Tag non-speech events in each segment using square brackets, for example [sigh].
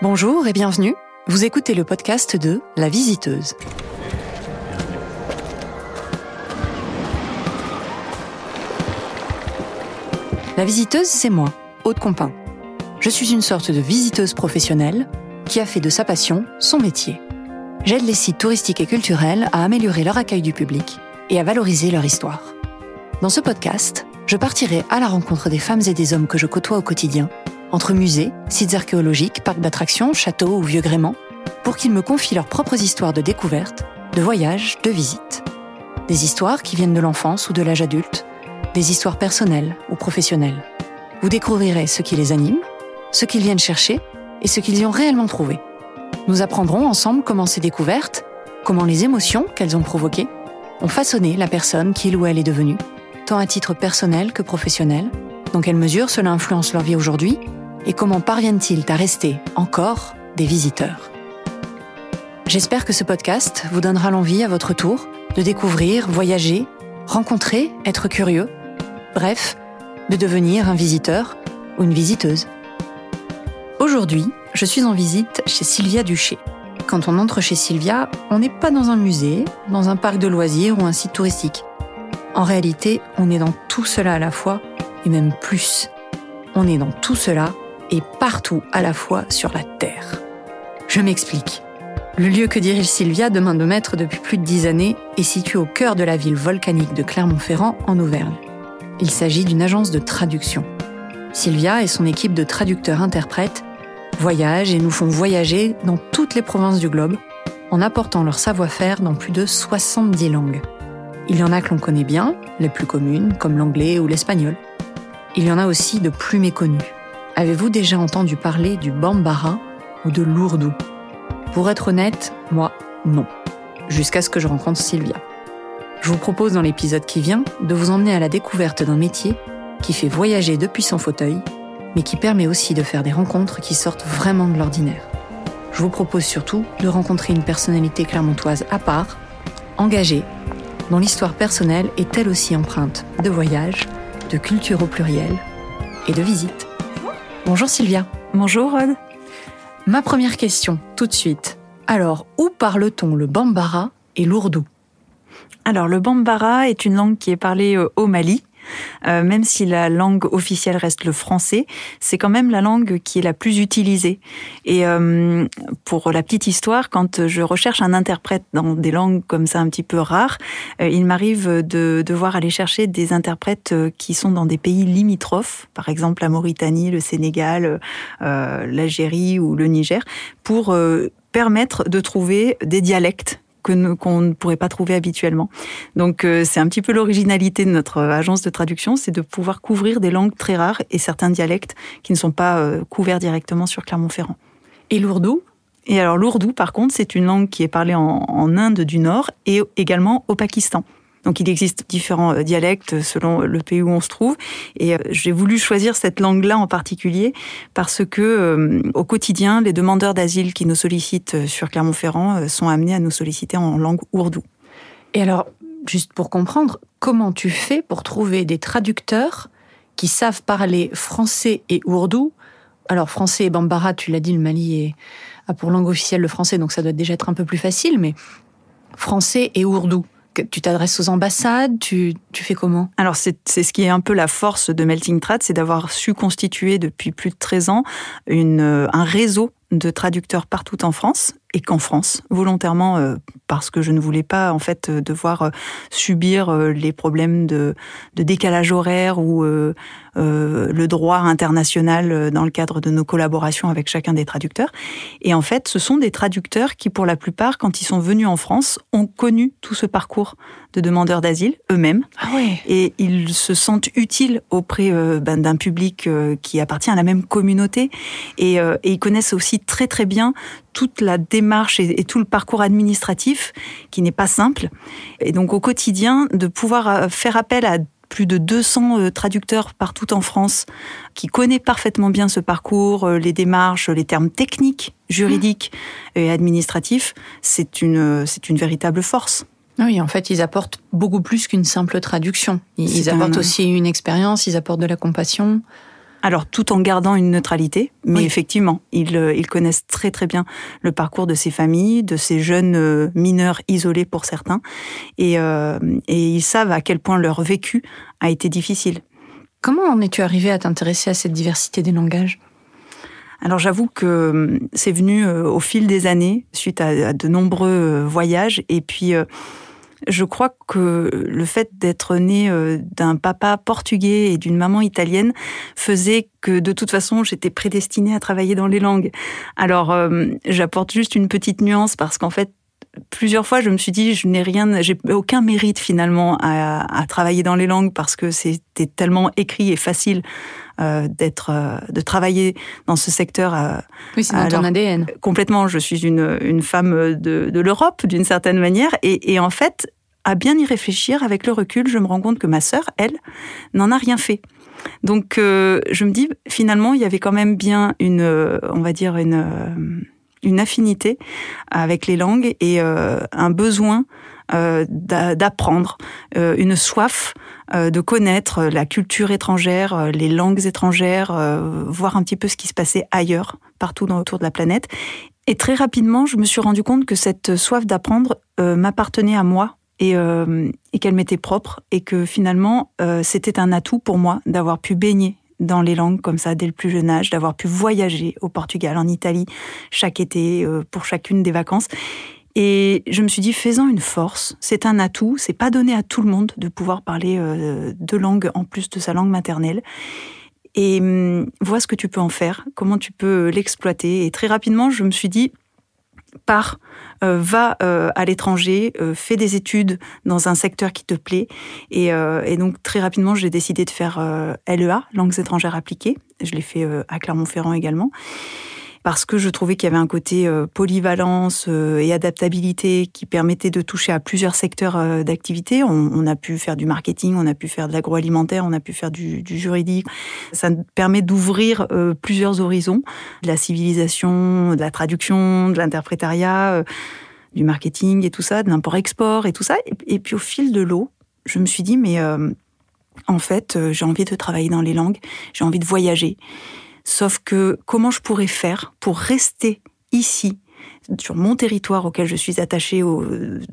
Bonjour et bienvenue. Vous écoutez le podcast de La Visiteuse. La Visiteuse, c'est moi, Aude Compin. Je suis une sorte de visiteuse professionnelle qui a fait de sa passion son métier. J'aide les sites touristiques et culturels à améliorer leur accueil du public et à valoriser leur histoire. Dans ce podcast, je partirai à la rencontre des femmes et des hommes que je côtoie au quotidien entre musées, sites archéologiques, parcs d'attractions, châteaux ou vieux gréments, pour qu'ils me confient leurs propres histoires de découvertes, de voyages, de visites. Des histoires qui viennent de l'enfance ou de l'âge adulte, des histoires personnelles ou professionnelles. Vous découvrirez ce qui les anime, ce qu'ils viennent chercher et ce qu'ils y ont réellement trouvé. Nous apprendrons ensemble comment ces découvertes, comment les émotions qu'elles ont provoquées, ont façonné la personne qu'il ou elle est devenue, tant à titre personnel que professionnel, dans quelle mesure cela influence leur vie aujourd'hui et comment parviennent-ils à rester encore des visiteurs? J'espère que ce podcast vous donnera l'envie à votre tour de découvrir, voyager, rencontrer, être curieux, bref, de devenir un visiteur ou une visiteuse. Aujourd'hui, je suis en visite chez Sylvia Duché. Quand on entre chez Sylvia, on n'est pas dans un musée, dans un parc de loisirs ou un site touristique. En réalité, on est dans tout cela à la fois, et même plus. On est dans tout cela et partout à la fois sur la Terre. Je m'explique. Le lieu que dirige Sylvia de main de maître depuis plus de dix années est situé au cœur de la ville volcanique de Clermont-Ferrand en Auvergne. Il s'agit d'une agence de traduction. Sylvia et son équipe de traducteurs-interprètes voyagent et nous font voyager dans toutes les provinces du globe en apportant leur savoir-faire dans plus de 70 langues. Il y en a que l'on connaît bien, les plus communes, comme l'anglais ou l'espagnol. Il y en a aussi de plus méconnus. Avez-vous déjà entendu parler du bambara ou de l'ourdou? Pour être honnête, moi, non. Jusqu'à ce que je rencontre Sylvia. Je vous propose dans l'épisode qui vient de vous emmener à la découverte d'un métier qui fait voyager depuis son fauteuil, mais qui permet aussi de faire des rencontres qui sortent vraiment de l'ordinaire. Je vous propose surtout de rencontrer une personnalité clermontoise à part, engagée, dont l'histoire personnelle est elle aussi empreinte de voyage, de culture au pluriel et de visite. Bonjour Sylvia. Bonjour Rod. Ma première question, tout de suite. Alors, où parle-t-on le bambara et l'ourdou? Alors, le bambara est une langue qui est parlée euh, au Mali, euh, même si la langue officielle reste le français, c'est quand même la langue qui est la plus utilisée. Et euh, pour la petite histoire, quand je recherche un interprète dans des langues comme ça un petit peu rares, euh, il m'arrive de devoir aller chercher des interprètes qui sont dans des pays limitrophes, par exemple la Mauritanie, le Sénégal, l'Algérie ou le Niger, pour permettre de trouver des dialectes qu'on ne pourrait pas trouver habituellement. Donc euh, c'est un petit peu l'originalité de notre agence de traduction, c'est de pouvoir couvrir des langues très rares et certains dialectes qui ne sont pas euh, couverts directement sur Clermont-Ferrand. Et l'ourdou? Et alors l'ourdou, par contre, c'est une langue qui est parlée en Inde du Nord et également au Pakistan. Donc il existe différents euh, dialectes selon le pays où on se trouve. Et euh, j'ai voulu choisir cette langue-là en particulier parce que euh, au quotidien, les demandeurs d'asile qui nous sollicitent sur Clermont-Ferrand sont amenés à nous solliciter en langue ourdou. Et alors, juste pour comprendre, comment tu fais pour trouver des traducteurs qui savent parler français et ourdou? Alors français et bambara, tu l'as dit, le Mali a pour langue officielle le français, donc ça doit déjà être un peu plus facile, mais français et ourdou tu t'adresses aux ambassades tu, fais comment? Alors, c'est ce qui est un peu la force de Melting Trad, c'est d'avoir su constituer depuis plus de 13 ans une, un réseau de traducteurs partout en France et qu'en France, volontairement, euh, parce que je ne voulais pas en fait euh, devoir euh, subir les problèmes de, de décalage horaire ou le droit international dans le cadre de nos collaborations avec chacun des traducteurs. Et en fait, ce sont des traducteurs qui, pour la plupart, quand ils sont venus en France, ont connu tout ce parcours de demandeurs d'asile eux-mêmes. Ah ouais. Et ils se sentent utiles auprès ben, d'un public qui appartient à la même communauté. Et, et ils connaissent aussi très très bien toute la démarche et, tout le parcours administratif qui n'est pas simple. Et donc au quotidien, de pouvoir euh, faire appel à plus de 200 euh, traducteurs partout en France qui connaissent parfaitement bien ce parcours, euh, les démarches, les termes techniques, juridiques et administratifs, c'est une, c'est une véritable force. Oui, en fait, ils apportent beaucoup plus qu'une simple traduction. Ils, apportent aussi une expérience, ils apportent de la compassion. Alors tout en gardant une neutralité, mais effectivement, ils, ils, connaissent très très bien le parcours de ces familles, de ces jeunes mineurs isolés pour certains, et, et ils savent à quel point leur vécu a été difficile. Comment en es-tu arrivé à t'intéresser à cette diversité des langages? Alors j'avoue que c'est venu euh, au fil des années, suite à, de nombreux euh, voyages. Et puis, euh, je crois que le fait d'être né d'un papa portugais et d'une maman italienne faisait que de toute façon, j'étais prédestinée à travailler dans les langues. Alors, j'apporte juste une petite nuance parce qu'en fait, plusieurs fois, je me suis dit, je n'ai rien, j'ai aucun mérite finalement à, travailler dans les langues parce que c'était tellement écrit et facile euh, d'être, euh, de travailler dans ce secteur. Euh, oui, c'est dans ton ADN. Complètement. Je suis une, une femme de, de l'Europe d'une certaine manière, et, et en fait, à bien y réfléchir, avec le recul, je me rends compte que ma sœur, elle, n'en a rien fait. Donc, je me dis, finalement, il y avait quand même bien une, on va dire, une une affinité avec les langues et euh, un besoin euh, d'apprendre, euh, une soif de connaître la culture étrangère, les langues étrangères, voir un petit peu ce qui se passait ailleurs, partout dans, autour de la planète. Et très rapidement, je me suis rendu compte que cette soif d'apprendre m'appartenait à moi et, et qu'elle m'était propre et que finalement, c'était un atout pour moi d'avoir pu baigner dans les langues comme ça dès le plus jeune âge, d'avoir pu voyager au Portugal, en Italie, chaque été euh, pour chacune des vacances. Et je me suis dit, faisant une force, c'est un atout, c'est pas donné à tout le monde de pouvoir parler euh, deux langues en plus de sa langue maternelle. Et hum, vois ce que tu peux en faire, comment tu peux l'exploiter. Et très rapidement, je me suis dit, pars, euh, va euh, à l'étranger, euh, fais des études dans un secteur qui te plaît. Et, donc très rapidement, j'ai décidé de faire LEA, langues étrangères appliquées. Je l'ai fait à Clermont-Ferrand également parce que je trouvais qu'il y avait un côté euh, polyvalence euh, et adaptabilité qui permettait de toucher à plusieurs secteurs euh, d'activité. On, a pu faire du marketing, on a pu faire de l'agroalimentaire, on a pu faire du, juridique. Ça permet d'ouvrir plusieurs horizons, de la civilisation, de la traduction, de l'interprétariat, du marketing et tout ça, de l'import-export et tout ça. Et, puis au fil de l'eau, je me suis dit, mais en fait, j'ai envie de travailler dans les langues, j'ai envie de voyager. Sauf que comment je pourrais faire pour rester ici, sur mon territoire auquel je suis attachée,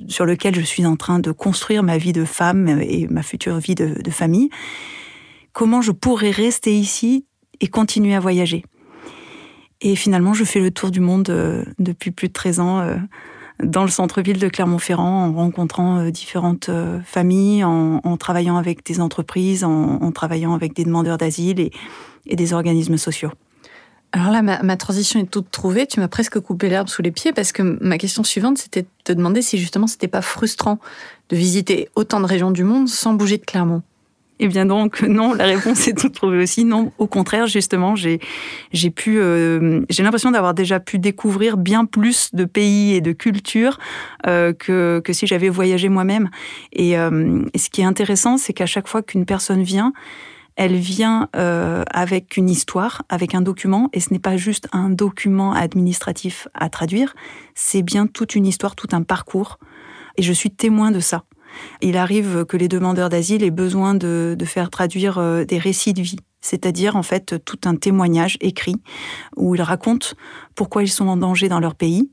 sur lequel je suis en train de construire ma vie de femme et ma future vie de, famille, comment je pourrais rester ici et continuer à voyager? Et finalement, je fais le tour du monde euh, depuis plus de 13 ans euh, dans le centre-ville de Clermont-Ferrand en rencontrant euh, différentes familles, en, travaillant avec des entreprises, en, travaillant avec des demandeurs d'asile et, et des organismes sociaux. Alors là, ma, transition est toute trouvée. Tu m'as presque coupé l'herbe sous les pieds parce que ma question suivante, c'était de te demander si justement c'était pas frustrant de visiter autant de régions du monde sans bouger de Clermont. Eh bien donc [laughs] non, la réponse est toute trouvée aussi. Non, au contraire, justement, j'ai j'ai pu euh, j'ai l'impression d'avoir déjà pu découvrir bien plus de pays et de cultures euh, que que si j'avais voyagé moi-même. Et, euh, et ce qui est intéressant, c'est qu'à chaque fois qu'une personne vient, elle vient euh, avec une histoire, avec un document, et ce n'est pas juste un document administratif à traduire, c'est bien toute une histoire, tout un parcours, et je suis témoin de ça. Il arrive que les demandeurs d'asile aient besoin de, de faire traduire euh, des récits de vie, c'est-à-dire en fait tout un témoignage écrit où ils racontent pourquoi ils sont en danger dans leur pays.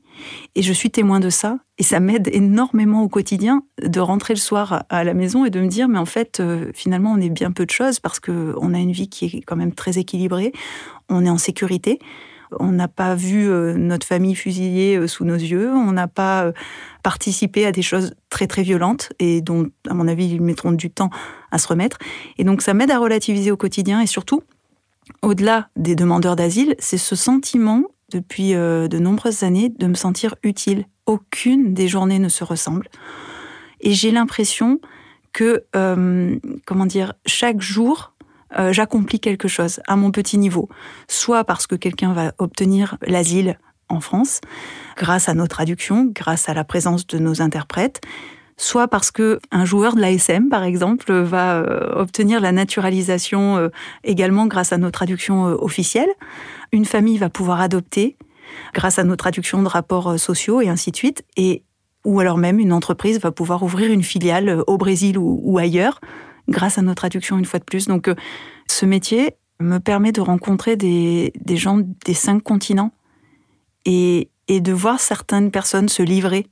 Et je suis témoin de ça, et ça m'aide énormément au quotidien de rentrer le soir à la maison et de me dire, mais en fait, euh, finalement, on est bien peu de choses parce qu'on a une vie qui est quand même très équilibrée, on est en sécurité, on n'a pas vu euh, notre famille fusillée euh, sous nos yeux, on n'a pas participé à des choses très très violentes et dont, à mon avis, ils mettront du temps à se remettre. Et donc, ça m'aide à relativiser au quotidien et surtout, au-delà des demandeurs d'asile, c'est ce sentiment depuis euh, de nombreuses années de me sentir utile. Aucune des journées ne se ressemble. Et j'ai l'impression que, euh, comment dire, chaque jour, euh, j'accomplis quelque chose à mon petit niveau. Soit parce que quelqu'un va obtenir l'asile en France, grâce à nos traductions, grâce à la présence de nos interprètes, soit parce que un joueur de l'ASM, par exemple, va obtenir la naturalisation également grâce à nos traductions officielles, une famille va pouvoir adopter grâce à nos traductions de rapports euh, sociaux et ainsi de suite, et ou alors même une entreprise va pouvoir ouvrir une filiale euh, au Brésil ou, ailleurs grâce à nos traductions une fois de plus. Donc euh, ce métier, me permet de rencontrer des, gens des cinq continents et, de voir certaines personnes se livrer.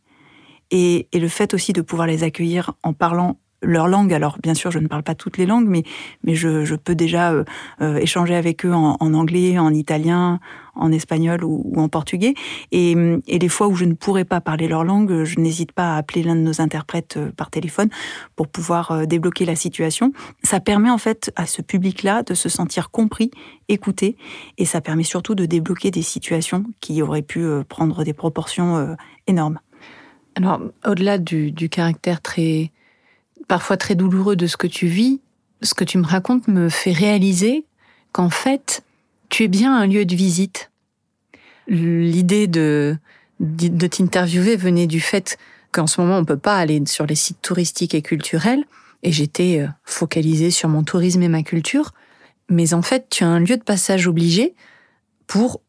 Et, et, le fait aussi de pouvoir les accueillir en parlant leur langue. Alors, bien sûr, je ne parle pas toutes les langues, mais, mais je, je peux déjà euh, euh, échanger avec eux en, en, anglais, en italien, en espagnol ou, en portugais. Et, et, les fois où je ne pourrais pas parler leur langue, je n'hésite pas à appeler l'un de nos interprètes euh, par téléphone pour pouvoir débloquer la situation. Ça permet en fait à ce public-là de se sentir compris, écouté, et ça permet surtout de débloquer des situations qui auraient pu prendre des proportions énormes. Alors, au-delà du, du caractère très parfois très douloureux de ce que tu vis, ce que tu me racontes me fait réaliser qu'en fait, tu es bien un lieu de visite. L'idée de, de t'interviewer venait du fait qu'en ce moment, on peut pas aller sur les sites touristiques et culturels, et j'étais euh, focalisée sur mon tourisme et ma culture. Mais en fait, tu as un lieu de passage obligé pour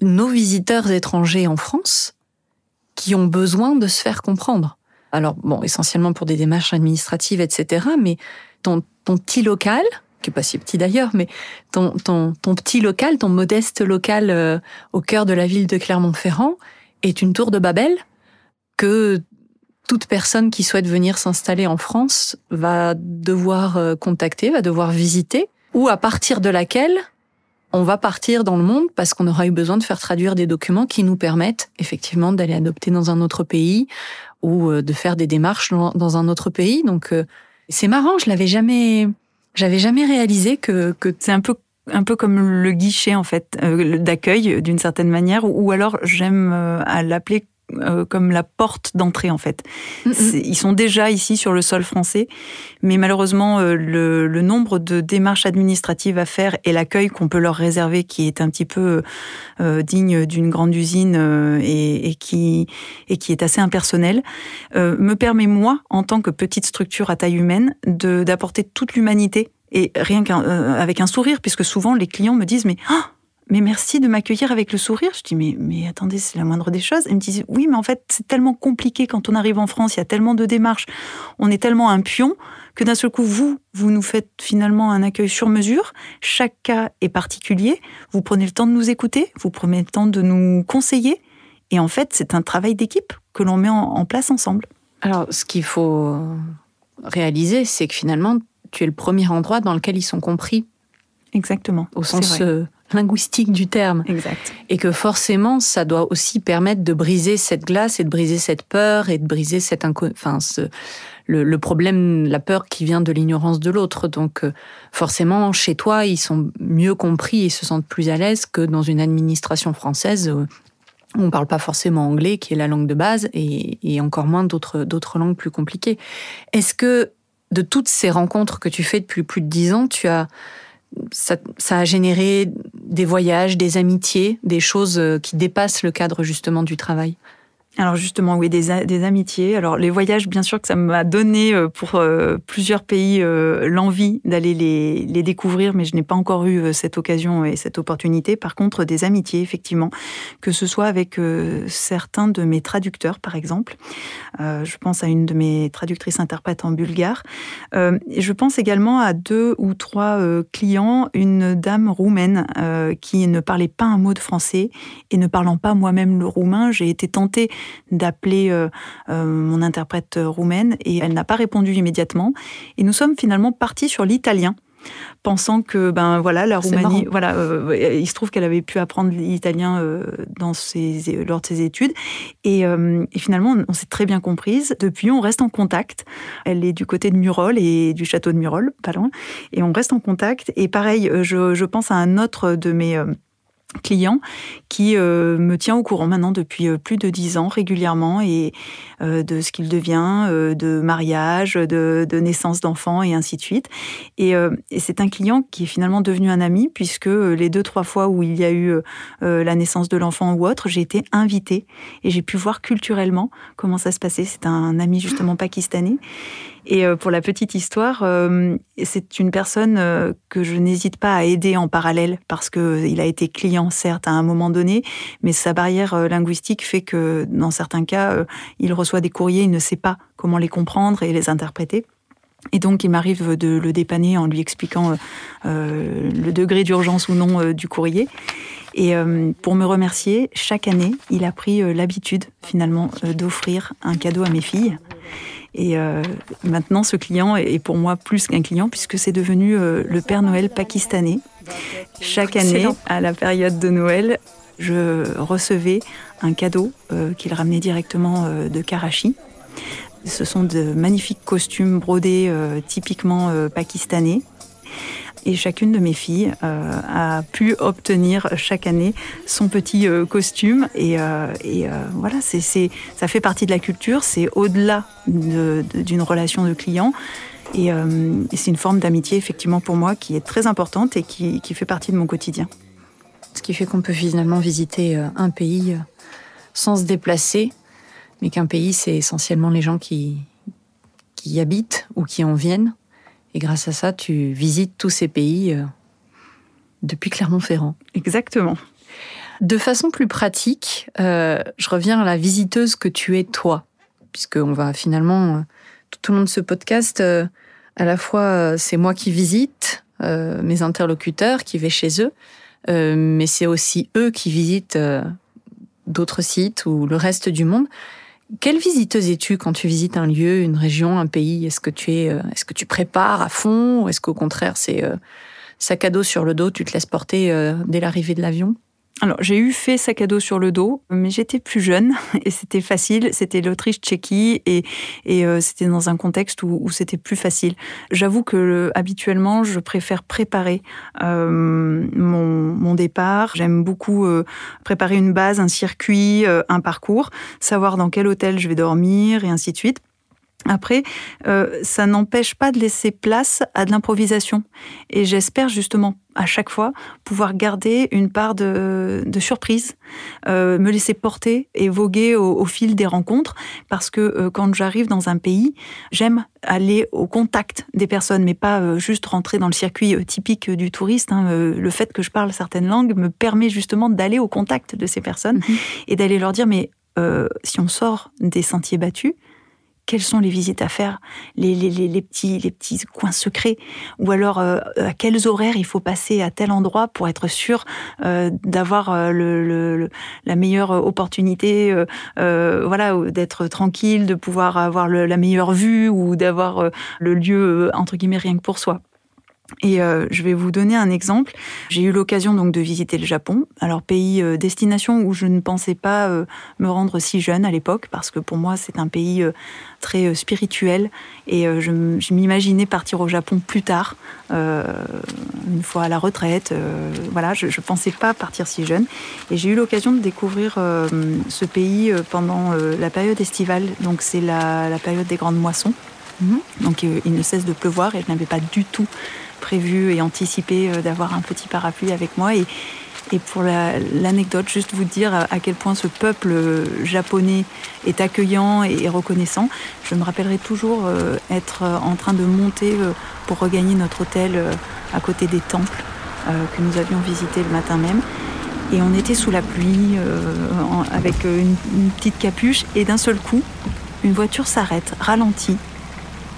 nos visiteurs étrangers en France qui ont besoin de se faire comprendre. Alors, bon, essentiellement pour des démarches administratives, etc. Mais ton, petit local, qui est pas si petit d'ailleurs, mais ton petit local, ton modeste local euh, au cœur de la ville de Clermont-Ferrand est une tour de Babel que toute personne qui souhaite venir s'installer en France va devoir euh, contacter, va devoir visiter, ou à partir de laquelle on va partir dans le monde parce qu'on aura eu besoin de faire traduire des documents qui nous permettent effectivement d'aller adopter dans un autre pays ou euh, de faire des démarches dans un autre pays. Donc euh, c'est marrant, je l'avais jamais, j'avais jamais réalisé que, que c'est un peu un peu comme le guichet en fait euh, d'accueil d'une certaine manière ou alors j'aime à l'appeler euh, comme la porte d'entrée en fait. Ils sont déjà ici sur le sol français, mais malheureusement euh, le, nombre de démarches administratives à faire et l'accueil qu'on peut leur réserver, qui est un petit peu euh, digne d'une grande usine et, qui et qui est assez impersonnel, me permet moi, en tant que petite structure à taille humaine, d'apporter toute l'humanité et rien qu'avec un sourire, puisque souvent les clients me disent mais oh, mais merci de m'accueillir avec le sourire. Je dis, mais, mais attendez, c'est la moindre des choses. Elle me disent, oui, mais en fait, c'est tellement compliqué quand on arrive en France, il y a tellement de démarches, on est tellement un pion que d'un seul coup, vous, vous nous faites finalement un accueil sur mesure. Chaque cas est particulier. Vous prenez le temps de nous écouter, vous prenez le temps de nous conseiller. Et en fait, c'est un travail d'équipe que l'on met en place ensemble. Alors, ce qu'il faut réaliser, c'est que finalement, tu es le premier endroit dans lequel ils sont compris. Exactement. Au sens euh, linguistique du terme. Exact. Et que forcément, ça doit aussi permettre de briser cette glace et de briser cette peur et de briser cette enfin, ce, le, problème, la peur qui vient de l'ignorance de l'autre. Donc, euh, forcément, chez toi, ils sont mieux compris et se sentent plus à l'aise que dans une administration française où on ne parle pas forcément anglais, qui est la langue de base, et, et encore moins d'autres, d'autres langues plus compliquées. Est-ce que de toutes ces rencontres que tu fais depuis plus de dix ans, tu as ça, a généré des voyages, des amitiés, des choses euh, qui dépassent le cadre justement du travail alors justement, oui, des, amitiés. Alors les voyages, bien sûr que ça m'a donné euh, pour euh, plusieurs pays euh, l'envie d'aller les, les, découvrir, mais je n'ai pas encore eu cette occasion et cette opportunité. Par contre, des amitiés, effectivement, que ce soit avec certains de mes traducteurs, par exemple. je pense à une de mes traductrices interprètes en bulgare. je pense également à deux ou trois clients, une dame roumaine qui ne parlait pas un mot de français et ne parlant pas moi-même le roumain, j'ai été tentée d'appeler euh, euh, mon interprète roumaine et elle n'a pas répondu immédiatement. Et nous sommes finalement partis sur l'italien pensant que ben voilà la Roumanie voilà euh, il se trouve qu'elle avait pu apprendre l'italien dans ses lors de ses études. Et, finalement on, s'est très bien comprise. Depuis on reste en contact. Elle est du côté de Murol et du château de Murol pas loin. Et on reste en contact. Et pareil je, je pense à un autre de mes client qui euh, me tient au courant maintenant depuis euh, plus de dix ans régulièrement et euh, de ce qu'il devient, de mariage, de, naissance d'enfants et ainsi de suite. Et, c'est un client qui est finalement devenu un ami puisque les deux trois fois où il y a eu la naissance de l'enfant ou autre, j'ai été invitée et j'ai pu voir culturellement comment ça se passait. C'est un ami justement pakistanais et euh, pour la petite histoire, euh, c'est une personne euh, que je n'hésite pas à aider en parallèle parce qu'il a été client, certes, à un moment donné, mais sa barrière linguistique fait que dans certains cas, il reçoit des courriers, il ne sait pas comment les comprendre et les interpréter. Et donc, il m'arrive de le dépanner en lui expliquant le degré d'urgence ou non du courrier. Et pour me remercier, chaque année, il a pris l'habitude finalement d'offrir un cadeau à mes filles. Et euh, maintenant, ce client est pour moi plus qu'un client puisque c'est devenu euh, le Père Noël pakistanais. Chaque année, à la période de Noël, je recevais un cadeau euh, qu'il ramenait directement de Karachi. Ce sont de magnifiques costumes brodés typiquement pakistanais et chacune de mes filles euh, a pu obtenir chaque année son petit euh, costume. Et, euh, voilà, ça fait partie de la culture, c'est au-delà d'une relation de client. Et, c'est une forme d'amitié, effectivement, pour moi, qui est très importante et qui, fait partie de mon quotidien. Ce qui fait qu'on peut finalement visiter un pays sans se déplacer, mais qu'un pays, c'est essentiellement les gens qui y habitent ou qui en viennent. Et grâce à ça, tu visites tous ces pays euh, depuis Clermont-Ferrand. Exactement. De façon plus pratique, euh, je reviens à la visiteuse que tu es toi, puisqu'on va finalement, euh, tout au long de ce podcast, à la fois c'est moi qui visite mes interlocuteurs, qui vais chez eux, mais c'est aussi eux qui visitent d'autres sites ou le reste du monde. Quelle visiteuse es-tu quand tu visites un lieu, une région, un pays? Est-ce que tu es, euh, est-ce que tu prépares à fond, est-ce qu'au contraire c'est euh, sac à dos sur le dos, tu te laisses porter euh, dès l'arrivée de l'avion? Alors, j'ai eu fait sac à dos sur le dos, mais j'étais plus jeune [laughs] et c'était facile. C'était l'Autriche-Tchéquie et, et euh, c'était dans un contexte où, c'était plus facile. J'avoue que habituellement, je préfère préparer euh, mon, mon, départ. J'aime beaucoup euh, préparer une base, un circuit, un parcours, savoir dans quel hôtel je vais dormir et ainsi de suite. Après, euh, ça n'empêche pas de laisser place à de l'improvisation. Et j'espère justement à chaque fois pouvoir garder une part de, surprise, euh, me laisser porter et voguer au, fil des rencontres, parce que euh, quand j'arrive dans un pays, j'aime aller au contact des personnes, mais pas juste rentrer dans le circuit typique du touriste. Hein. le fait que je parle certaines langues me permet justement d'aller au contact de ces personnes mm-hmm. et d'aller leur dire, mais si on sort des sentiers battus, quelles sont les visites à faire, les, petits, les petits coins secrets, ou alors euh, à quels horaires il faut passer à tel endroit pour être sûr euh, d'avoir euh, le, la meilleure opportunité, voilà, d'être tranquille, de pouvoir avoir la meilleure vue ou d'avoir le lieu entre guillemets rien que pour soi. Et euh, je vais vous donner un exemple. J'ai eu l'occasion donc de visiter le Japon. Alors pays euh, destination où je ne pensais pas euh, me rendre si jeune à l'époque parce que pour moi c'est un pays très spirituel et je, m'imaginais partir au Japon plus tard, une fois à la retraite. voilà, je, ne pensais pas partir si jeune et j'ai eu l'occasion de découvrir ce pays pendant la période estivale. Donc c'est la, la, période des grandes moissons. Mhm. Donc il ne cesse de pleuvoir et je n'avais pas du tout prévu et anticipé euh, d'avoir un petit parapluie avec moi. Et, et pour l'anecdote, juste vous dire à quel point ce peuple euh, japonais est accueillant et reconnaissant. Je me rappellerai toujours euh, être en train de monter pour regagner notre hôtel à côté des temples que nous avions visités le matin même. Et on était sous la pluie, avec une, une petite capuche, et d'un seul coup, une voiture s'arrête, ralentit.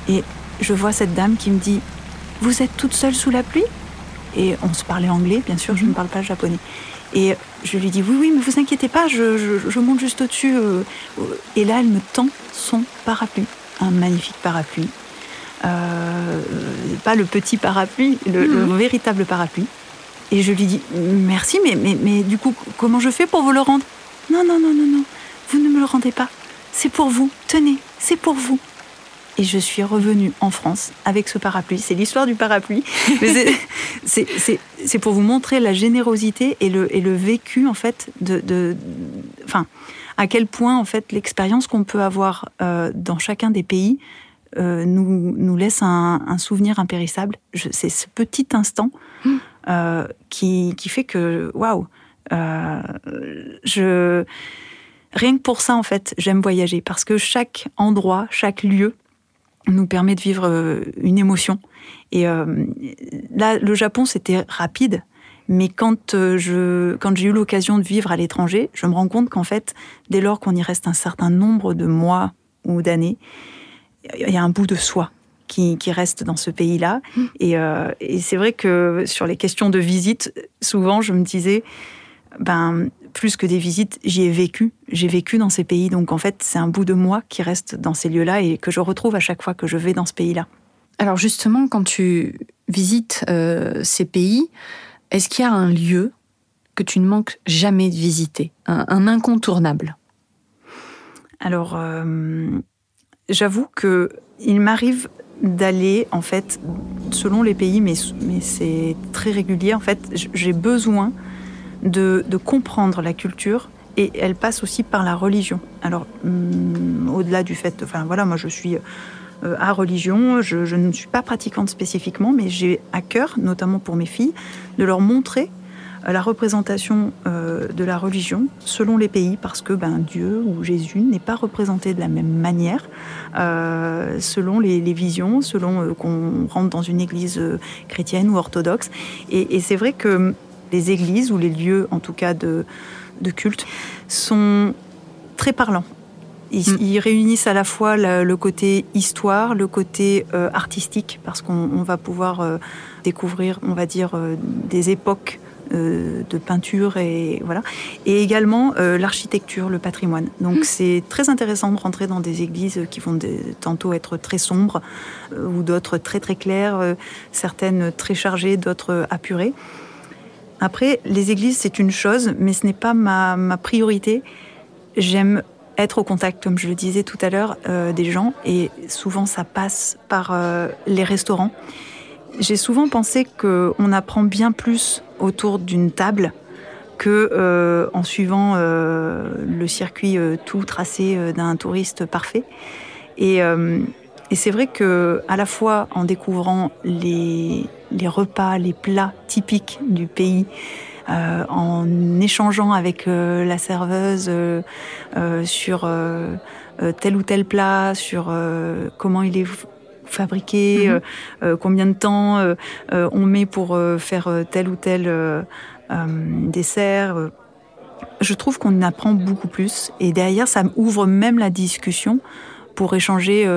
Et je vois cette dame qui me dit vous êtes toute seule sous la pluie Et on se parlait anglais, bien sûr, je ne mhm. parle pas japonais. Et je lui dis oui, oui, mais vous inquiétez pas, je, monte juste au-dessus. Euh, et là, elle me tend son parapluie, un magnifique parapluie. Euh, pas le petit parapluie, le, mhm. véritable parapluie. Et je lui dis merci, mais, mais, mais du coup, comment je fais pour vous le rendre? Non, non, non, non, non, vous ne me le rendez pas. C'est pour vous, tenez, c'est pour vous. Et je suis revenue en France avec ce parapluie. C'est l'histoire du parapluie. [laughs] c'est pour vous montrer la générosité et le, et le vécu, en fait, de, enfin, à quel point, en fait, l'expérience qu'on peut avoir euh, dans chacun des pays euh, nous, nous laisse un, souvenir impérissable. C'est ce petit instant mmh. euh, qui, qui, fait que, waouh, je rien que pour ça, en fait, j'aime voyager parce que chaque endroit, chaque lieu nous permet de vivre euh, une émotion. Et euh, là, le Japon, c'était rapide. Mais quand, euh, je, quand j'ai eu l'occasion de vivre à l'étranger, je me rends compte qu'en fait, dès lors qu'on y reste un certain nombre de mois ou d'années, il y a un bout de soi qui, qui reste dans ce pays-là. Mm. Et, euh, et c'est vrai que sur les questions de visite, souvent je me disais, ben, plus que des visites, j'y ai vécu. J'ai vécu dans ces pays. Donc en fait, c'est un bout de moi qui reste dans ces lieux-là et que je retrouve à chaque fois que je vais dans ce pays-là. Alors justement, quand tu visites euh, ces pays, est-ce qu'il y a un lieu que tu ne manques jamais de visiter, un, incontournable? Alors, euh, j'avoue que il m'arrive d'aller, en fait, selon les pays, mais, mais c'est très régulier, en fait, j'ai besoin de, comprendre la culture et elle passe aussi par la religion. Alors, hum, au-delà du fait, enfin voilà, moi je suis euh, à religion, je, ne suis pas pratiquante spécifiquement, mais j'ai à cœur, notamment pour mes filles, de leur montrer euh, la représentation euh, de la religion selon les pays, parce que ben, Dieu ou Jésus n'est pas représenté de la même manière selon les, visions, selon qu'on rentre dans une église chrétienne ou orthodoxe. Et c'est vrai que les églises ou les lieux, en tout cas de, culte, sont très parlants. Ils, mm. réunissent à la fois le, côté histoire, le côté euh, artistique, parce qu'on va pouvoir euh, découvrir, on va dire, euh, des époques de peinture et voilà, et également l'architecture, le patrimoine. Donc mm. c'est très intéressant de rentrer dans des églises qui vont tantôt être très sombres ou d'autres très très claires, certaines très chargées, d'autres apurées. Après, les églises, c'est une chose, mais ce n'est pas ma, priorité. J'aime être au contact, comme je le disais tout à l'heure, euh, des gens, et souvent ça passe par euh, les restaurants. J'ai souvent pensé qu'on apprend bien plus autour d'une table que euh, en suivant le circuit tout tracé d'un touriste parfait. Et, et c'est vrai que à la fois en découvrant les, les repas, les plats typiques du pays, euh, en échangeant avec euh, la serveuse euh, sur tel ou tel plat, sur comment il est fabriqué, mhm. combien de temps on met pour faire tel ou tel dessert. Je trouve qu'on apprend beaucoup plus et derrière ça ouvre même la discussion pour échanger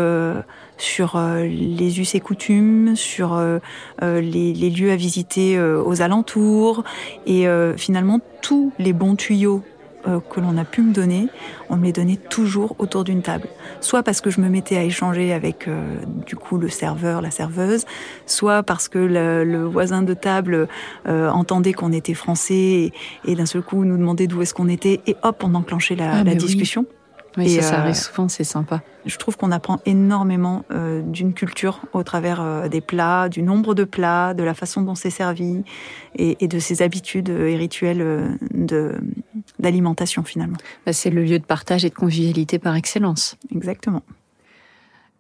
sur euh, les us et coutumes, sur euh, euh, les, lieux à visiter aux alentours. Et finalement, tous les bons tuyaux que l'on a pu me donner, on me les donnait toujours autour d'une table. Soit parce que je me mettais à échanger avec du coup le serveur, la serveuse, soit parce que le, voisin de table entendait qu'on était français et, d'un seul coup nous demandait d'où est-ce qu'on était et hop on enclenchait la, ah, discussion. Oui, ça, ça arrive souvent, c'est sympa. Je trouve qu'on apprend énormément euh, d'une culture au travers euh, des plats, du nombre de plats, de la façon dont c'est servi et, de ses habitudes et rituels euh, d'alimentation finalement. Bah, c'est le lieu de partage et de convivialité par excellence. Exactement.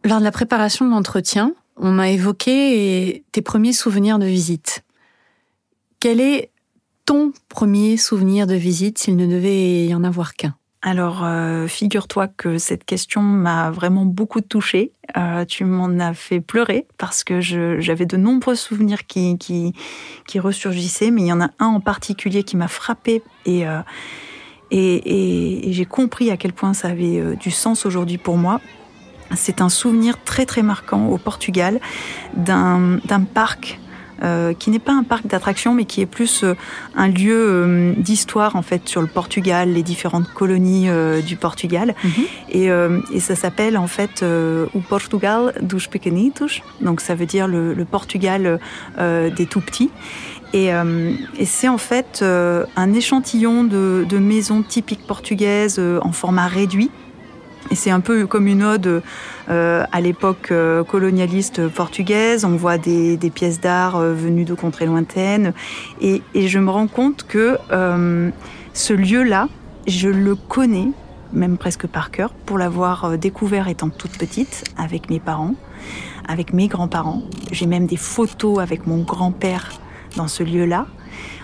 Lors de la préparation de l'entretien, on a évoqué tes premiers souvenirs de visite. Quel est ton premier souvenir de visite s'il ne devait y en avoir qu'un? Alors, euh, figure-toi que cette question m'a vraiment beaucoup touchée. Euh, tu m'en as fait pleurer parce que j'avais de nombreux souvenirs qui, qui, ressurgissaient, mais il y en a un en particulier qui m'a frappée euh, et, et, j'ai compris à quel point ça avait du sens aujourd'hui pour moi. C'est un souvenir très très marquant au Portugal d'un parc euh, qui n'est pas un parc d'attractions, mais qui est plus euh, un lieu euh, d'histoire en fait sur le Portugal, les différentes colonies du Portugal. Mhm. et, et, ça s'appelle en fait o Portugal dos pequenitos, donc ça veut dire le, le Portugal des tout petits. Et, et c'est en fait un échantillon de, de maisons typiques portugaises en format réduit. Et c'est un peu comme une ode euh, à l'époque euh, colonialiste portugaise. On voit des, pièces d'art euh, venues de contrées lointaines. Et, je me rends compte que ce lieu-là, je le connais, même presque par cœur, pour l'avoir découvert étant toute petite avec mes parents, avec mes grands-parents. J'ai même des photos avec mon grand-père dans ce lieu-là.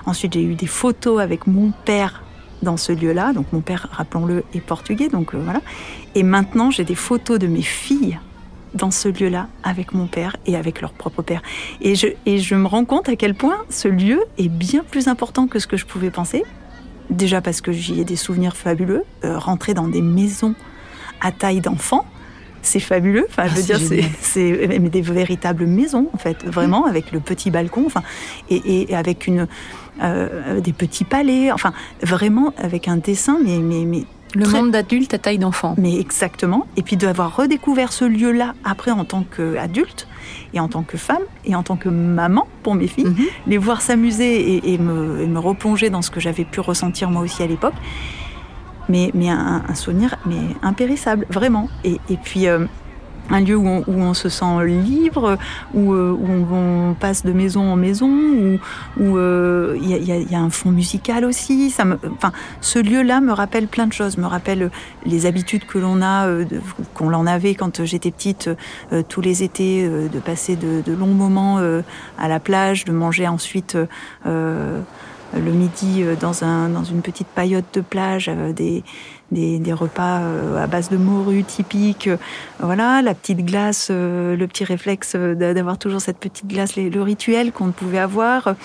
Ensuite, j'ai eu des photos avec mon père dans ce lieu-là. Donc mon père, rappelons-le, est portugais, donc voilà. Et maintenant, j'ai des photos de mes filles dans ce lieu-là avec mon père et avec leur propre père. Et je, et je me rends compte à quel point ce lieu est bien plus important que ce que je pouvais penser. Déjà parce que j'y ai des souvenirs fabuleux. Euh, rentrer dans des maisons à taille d'enfant, c'est fabuleux. Enfin, je veux Ah, dire, c'est des véritables maisons, en fait, vraiment, avec le petit balcon, enfin, et, et avec une, euh, des petits palais, enfin, vraiment avec un dessin, mais, mais, mais Le Très- monde d'adulte à taille d'enfant. mais exactement. Et puis d'avoir redécouvert ce lieu-là après en tant qu'adulte et en tant que femme et en tant que maman pour mes filles, Mhm. les voir s'amuser et, et me, et me replonger dans ce que j'avais pu ressentir moi aussi à l'époque. Mais, un, souvenir mais impérissable, vraiment. Et, puis euh, un lieu où on, se sent libre, où, euh, où on, passe de maison en maison, où euh, il y, a- un fond musical aussi. Enfin, ce lieu-là me rappelle plein de choses, me rappelle les habitudes que l'on a, qu'on en avait quand j'étais petite, tous les étés, de passer de, longs moments à la plage, de manger ensuite le midi euh, dans, un, dans une petite paillote de plage, euh, des, des, des repas euh, à base de morue typiques. euh, voilà, la petite glace, le petit réflexe d'a- d'avoir toujours cette petite glace, le rituel qu'on pouvait avoir.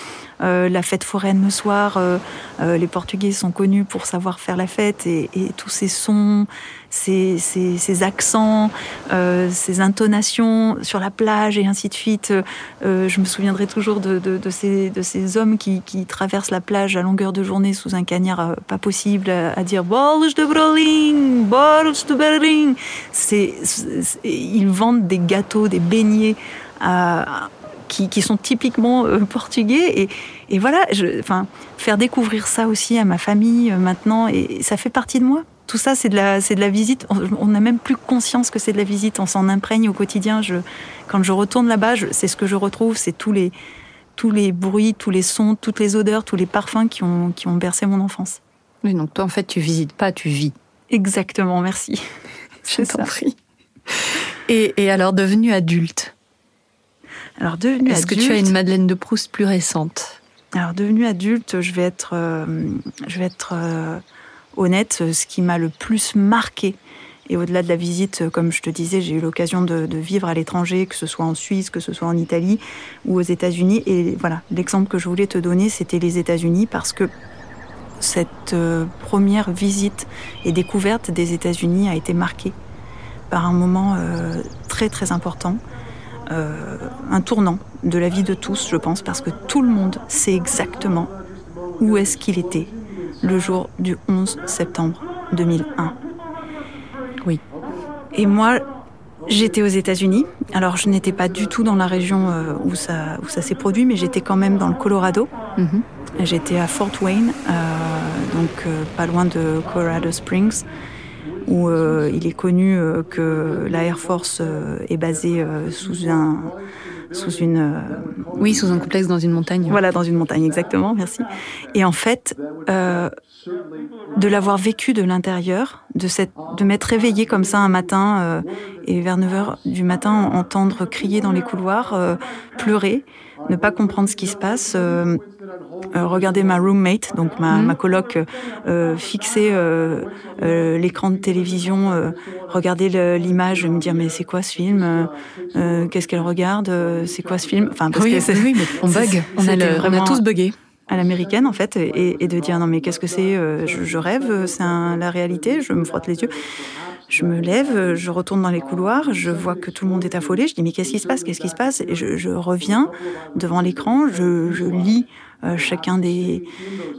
la fête foraine le soir, les Portugais sont connus pour savoir faire la fête et, et tous ces sons, ces, accents, euh, ces intonations sur la plage et ainsi de suite. Euh, je me souviendrai toujours de, ces, hommes qui, traversent la plage à longueur de journée sous un cagnard euh, pas possible à, dire Bols de Berlin, Bols de Berlin. Ils vendent des gâteaux, des beignets qui, sont typiquement euh, portugais. Et, voilà, faire découvrir ça aussi à ma famille euh, maintenant, et, ça fait partie de moi. Tout ça, c'est de la, c'est de la visite. On- n'a même plus conscience que c'est de la visite. On s'en imprègne au quotidien. Je, quand je retourne là-bas, c'est ce que je retrouve. C'est tous les, tous les bruits, tous les sons, toutes les odeurs, tous les parfums qui ont, qui ont bercé mon enfance. Oui, donc toi, en fait, tu visites pas, tu vis. Exactement, merci. [laughs] Je t'en prie. Et, et alors, devenue adulte, Alors, devenue est-ce que tu as une Madeleine de Proust plus récente? Alors, devenue adulte, je vais être, euh, je vais être euh, honnête. Ce qui m'a le plus marqué, et au-delà de la visite, euh, comme je te disais, j'ai eu l'occasion de, vivre à l'étranger, que ce soit en Suisse, que ce soit en Italie ou aux États-Unis. Et voilà, l'exemple que je voulais te donner, c'était les États-Unis, parce que cette euh, première visite et découverte des États-Unis a été marquée par un moment euh, très très important euh, un tournant de la vie de tous, je pense, parce que tout le monde sait exactement où est-ce qu'il était le jour du 11 septembre 2001. Oui. Et moi, j'étais aux États-Unis. Alors, je n'étais pas du tout dans la région euh, où ça, où ça s'est produit, mais j'étais quand même dans le Colorado. Mhm. J'étais à Fort Wayne, euh, donc euh, pas loin de Colorado Springs, où euh, il est connu que la Air Force est basée sous un, sous une, euh, Oui, sous un complexe dans une montagne. voilà, dans une montagne exactement, merci. Et en fait, euh, de l'avoir vécu de l'intérieur, de cette, de m'être réveillée comme ça un matin euh, et vers 9 heures du matin entendre crier dans les couloirs, euh, pleurer, ne pas comprendre ce qui se passe. euh, euh, regarder ma roommate, donc ma, Mhm. ma coloc, euh, fixer l'écran de télévision, regarder l'image, me dire mais c'est quoi ce film Qu'est-ce qu'elle regarde C'est quoi ce film? Enfin parce oui, que c'est oui, mais on [laughs] bug. On a, le- on a vraiment- tous bugué. à l'américaine en fait et, et de dire non mais qu'est-ce que c'est je, je rêve c'est la réalité je me frotte les yeux je me lève je retourne dans les couloirs je vois que tout le monde est affolé je dis mais qu'est-ce qui se passe qu'est-ce qui se passe et je, reviens devant l'écran je, lis euh, chacun des,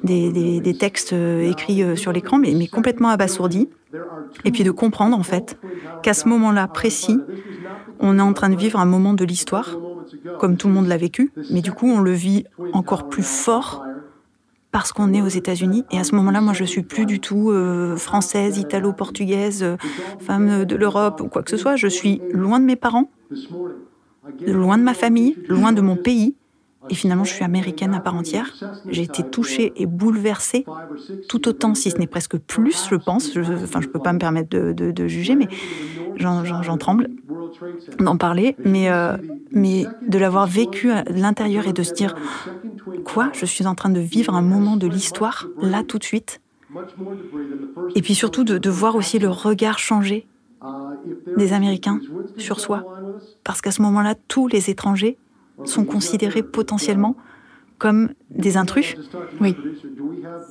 des, des- des textes euh, écrits euh, sur l'écran mais, mais complètement abasourdi. Et puis de comprendre en fait qu'à ce moment-là précis on est en train de vivre un moment de l'histoire comme tout le monde l'a vécu, mais du coup, on le vit encore plus fort parce qu'on est aux États-Unis. Et à ce moment-là, moi, je suis plus du tout euh, française, italo-portugaise, euh, femme de l'Europe ou quoi que ce soit. Je suis loin de mes parents, loin de ma famille, loin de mon pays. Et finalement, je suis américaine à part entière. J'ai été touchée et bouleversée, tout autant, si ce n'est presque plus, je pense. Je, enfin, je peux pas me permettre de, de- juger, mais j'en- tremble d'en parler. Mais, euh, mais de l'avoir vécu à l'intérieur et de se dire quoi Je suis en train de vivre un moment de l'histoire, là, tout de suite. Et puis surtout de voir aussi le regard changer des Américains sur soi. Parce qu'à ce moment-là, tous les étrangers sont considérés potentiellement comme des intrus. Oui.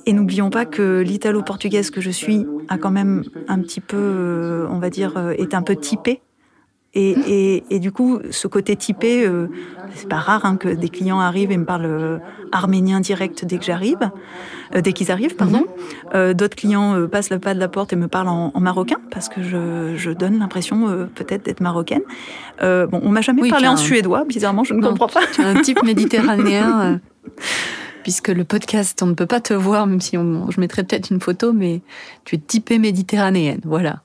Et n'oublions pas que l'italo-portugaise que je suis a quand même un petit peu, euh, on va dire, euh, est un peu typée Et, et, du coup, ce côté typé, euh, c'est pas rare hein, que des clients arrivent et me parlent euh, arménien direct dès que j'arrive, euh, dès qu'ils arrivent, pardon. Mhm. D'autres clients passent le pas de la porte et me parlent en, marocain parce que je, je donne l'impression peut-être d'être marocaine. bon, on m'a jamais parlé en suédois, bizarrement, je ne comprends pas. Tu un type méditerranéen. [laughs] puisque le podcast, on ne peut pas te voir, même si on, je mettrais peut-être une photo, mais tu es typée méditerranéenne, voilà.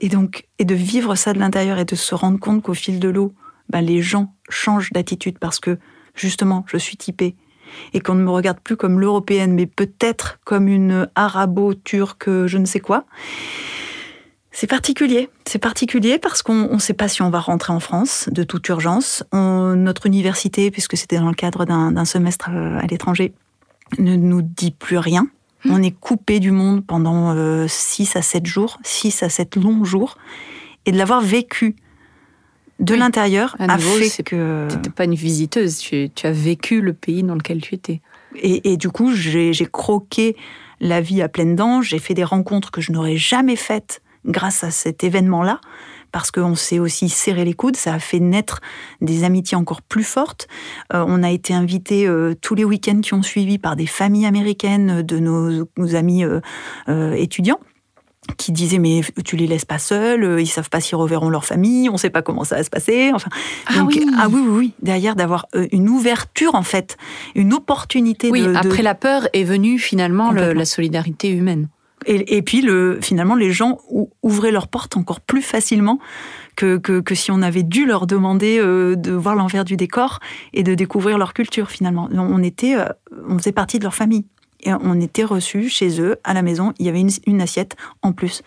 Et donc, et de vivre ça de l'intérieur et de se rendre compte qu'au fil de l'eau, ben, les gens changent d'attitude parce que justement, je suis typée et qu'on ne me regarde plus comme l'européenne, mais peut-être comme une arabo-turque, je ne sais quoi. C'est particulier. C'est particulier parce qu'on ne sait pas si on va rentrer en France de toute urgence. notre université, puisque c'était dans le cadre d'un semestre euh, à l'étranger, ne nous dit plus rien. Hmm. On est coupé du monde pendant 6 euh, à 7 jours, 6 à 7 longs jours. Et de l'avoir vécu de l'intérieur a fait que... Tu n'étais pas une visiteuse, tu, as vécu le pays dans lequel tu étais. Et, et du coup, j'ai croqué la vie à pleines dents, j'ai fait des rencontres que je n'aurais jamais faites grâce à cet événement-là parce qu'on s'est aussi serré les coudes, ça a fait naître des amitiés encore plus fortes. Euh, on a été invités euh, tous les week-ends qui ont suivi par des familles américaines de nos, amis euh, étudiants qui disaient mais tu les laisses pas seuls, ils savent pas s'ils reverront leur famille, on sait pas comment ça va se passer. Enfin, ah, oui. ah oui, oui, oui, derrière d'avoir une ouverture en fait, une opportunité. Oui, de, après la peur est venue finalement la solidarité humaine. Et, puis, le, finalement, les gens ouvraient leurs portes encore plus facilement que, si on avait dû leur demander euh, de voir l'envers du décor et de découvrir leur culture, finalement. On, était, euh, on faisait partie de leur famille. Et on était reçus chez eux, à la maison. Il y avait une, assiette en plus,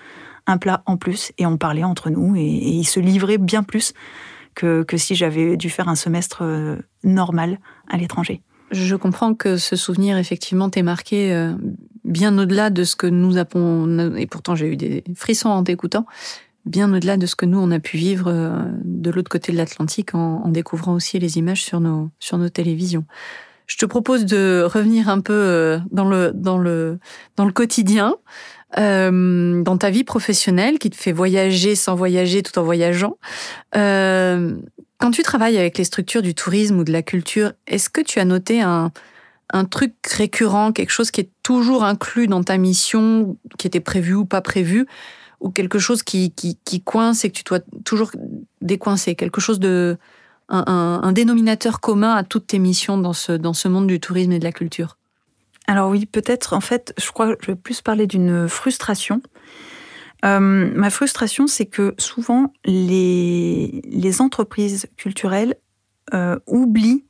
un plat en plus, et on parlait entre nous. Et, ils se livraient bien plus que, si j'avais dû faire un semestre euh, normal à l'étranger. Je comprends que ce souvenir, effectivement, t'ait marqué bien au-delà de ce que nous avons, et pourtant j'ai eu des frissons en t'écoutant, bien au-delà de ce que nous on a pu vivre euh, de l'autre côté de l'Atlantique en, découvrant aussi les images sur nos, sur nos télévisions. Je te propose de revenir un peu euh, dans le, dans le, dans le quotidien, euh, dans ta vie professionnelle qui te fait voyager sans voyager tout en voyageant. quand tu travailles avec les structures du tourisme ou de la culture, est-ce que tu as noté un, un truc récurrent, quelque chose qui est toujours inclus dans ta mission, qui était prévu ou pas prévu, ou quelque chose qui, qui, coince et que tu dois toujours décoincer, quelque chose de un, dénominateur commun à toutes tes missions dans ce, dans ce monde du tourisme et de la culture? Alors oui, peut-être, en fait, je crois que je vais plus parler d'une frustration. Euh, ma frustration, c'est que souvent, les, les entreprises culturelles euh, oublient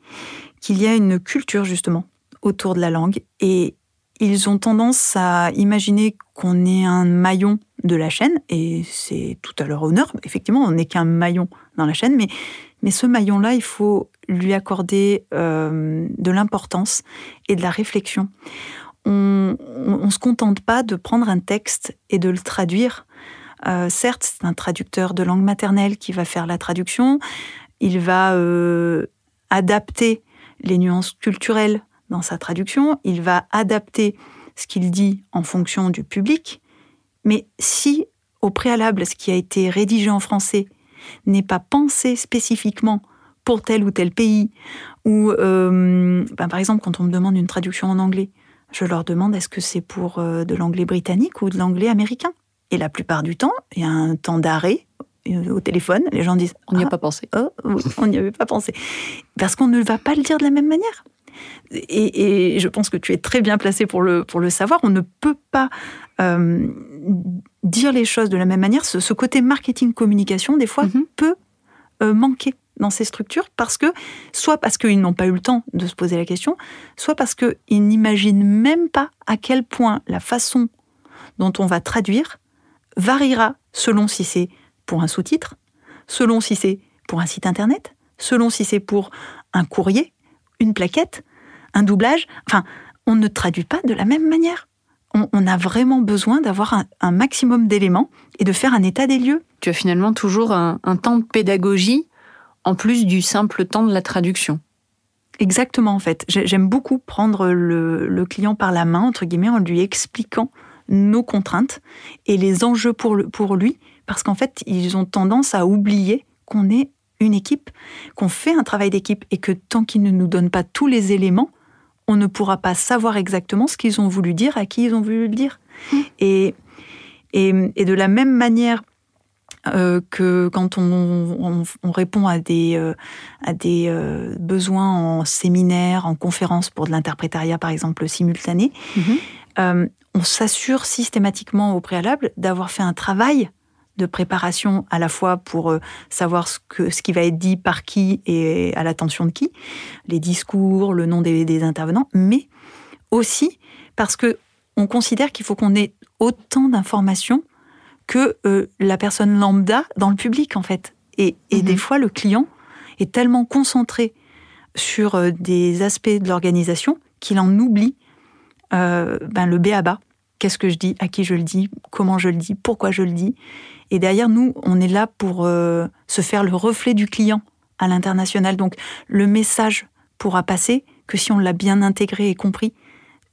qu'il y a une culture, justement, autour de la langue et ils ont tendance à imaginer qu'on est un maillon de la chaîne, et c'est tout à leur honneur. Effectivement, on n'est qu'un maillon dans la chaîne, mais, mais ce maillon-là, il faut lui accorder euh, de l'importance et de la réflexion. On ne se contente pas de prendre un texte et de le traduire. Euh, certes, c'est un traducteur de langue maternelle qui va faire la traduction. Il va euh, adapter les nuances culturelles dans sa traduction, il va adapter ce qu'il dit en fonction du public, mais si au préalable ce qui a été rédigé en français n'est pas pensé spécifiquement pour tel ou tel pays, ou euh, ben, par exemple quand on me demande une traduction en anglais, je leur demande est-ce que c'est pour euh, de l'anglais britannique ou de l'anglais américain? Et la plupart du temps, il y a un temps d'arrêt euh, au téléphone, les gens disent On n'y a ah, pas pensé. Oh, on n'y avait pas pensé. Parce qu'on ne va pas le dire de la même manière et, je pense que tu es très bien placé pour le, pour le savoir, on ne peut pas euh, dire les choses de la même manière. Ce, côté marketing-communication, des fois, mhm. peut euh, manquer dans ces structures parce que, soit parce qu'ils n'ont pas eu le temps de se poser la question, soit parce qu'ils n'imaginent même pas à quel point la façon dont on va traduire variera selon si c'est pour un sous-titre, selon si c'est pour un site internet, selon si c'est pour un courrier, une plaquette, un doublage. Enfin, on ne traduit pas de la même manière. On, a vraiment besoin d'avoir un, maximum d'éléments et de faire un état des lieux. Tu as finalement toujours un, temps de pédagogie en plus du simple temps de la traduction. Exactement, en fait. J'aime beaucoup prendre le, client par la main, entre guillemets, en lui expliquant nos contraintes et les enjeux pour, pour lui, parce qu'en fait, ils ont tendance à oublier qu'on est une équipe, qu'on fait un travail d'équipe et que tant qu'ils ne nous donnent pas tous les éléments, on ne pourra pas savoir exactement ce qu'ils ont voulu dire, à qui ils ont voulu le dire. Mmh. Et, et, de la même manière euh, que quand on, répond à des, euh, à des euh, besoins en séminaire, en conférence pour de l'interprétariat par exemple simultané, mmh. on s'assure systématiquement au préalable d'avoir fait un travail de préparation à la fois pour euh, savoir ce, que, ce qui va être dit par qui et à l'attention de qui, les discours, le nom des, intervenants, mais aussi parce que on considère qu'il faut qu'on ait autant d'informations que euh, la personne lambda dans le public en fait. Et, et des mhm. fois le client est tellement concentré sur euh, des aspects de l'organisation qu'il en oublie ben, le B à bas. Qu'est-ce que je dis, à qui je le dis, comment je le dis, pourquoi je le dis? Et derrière, nous, on est là pour euh, se faire le reflet du client à l'international. Donc, le message pourra passer que si on l'a bien intégré et compris.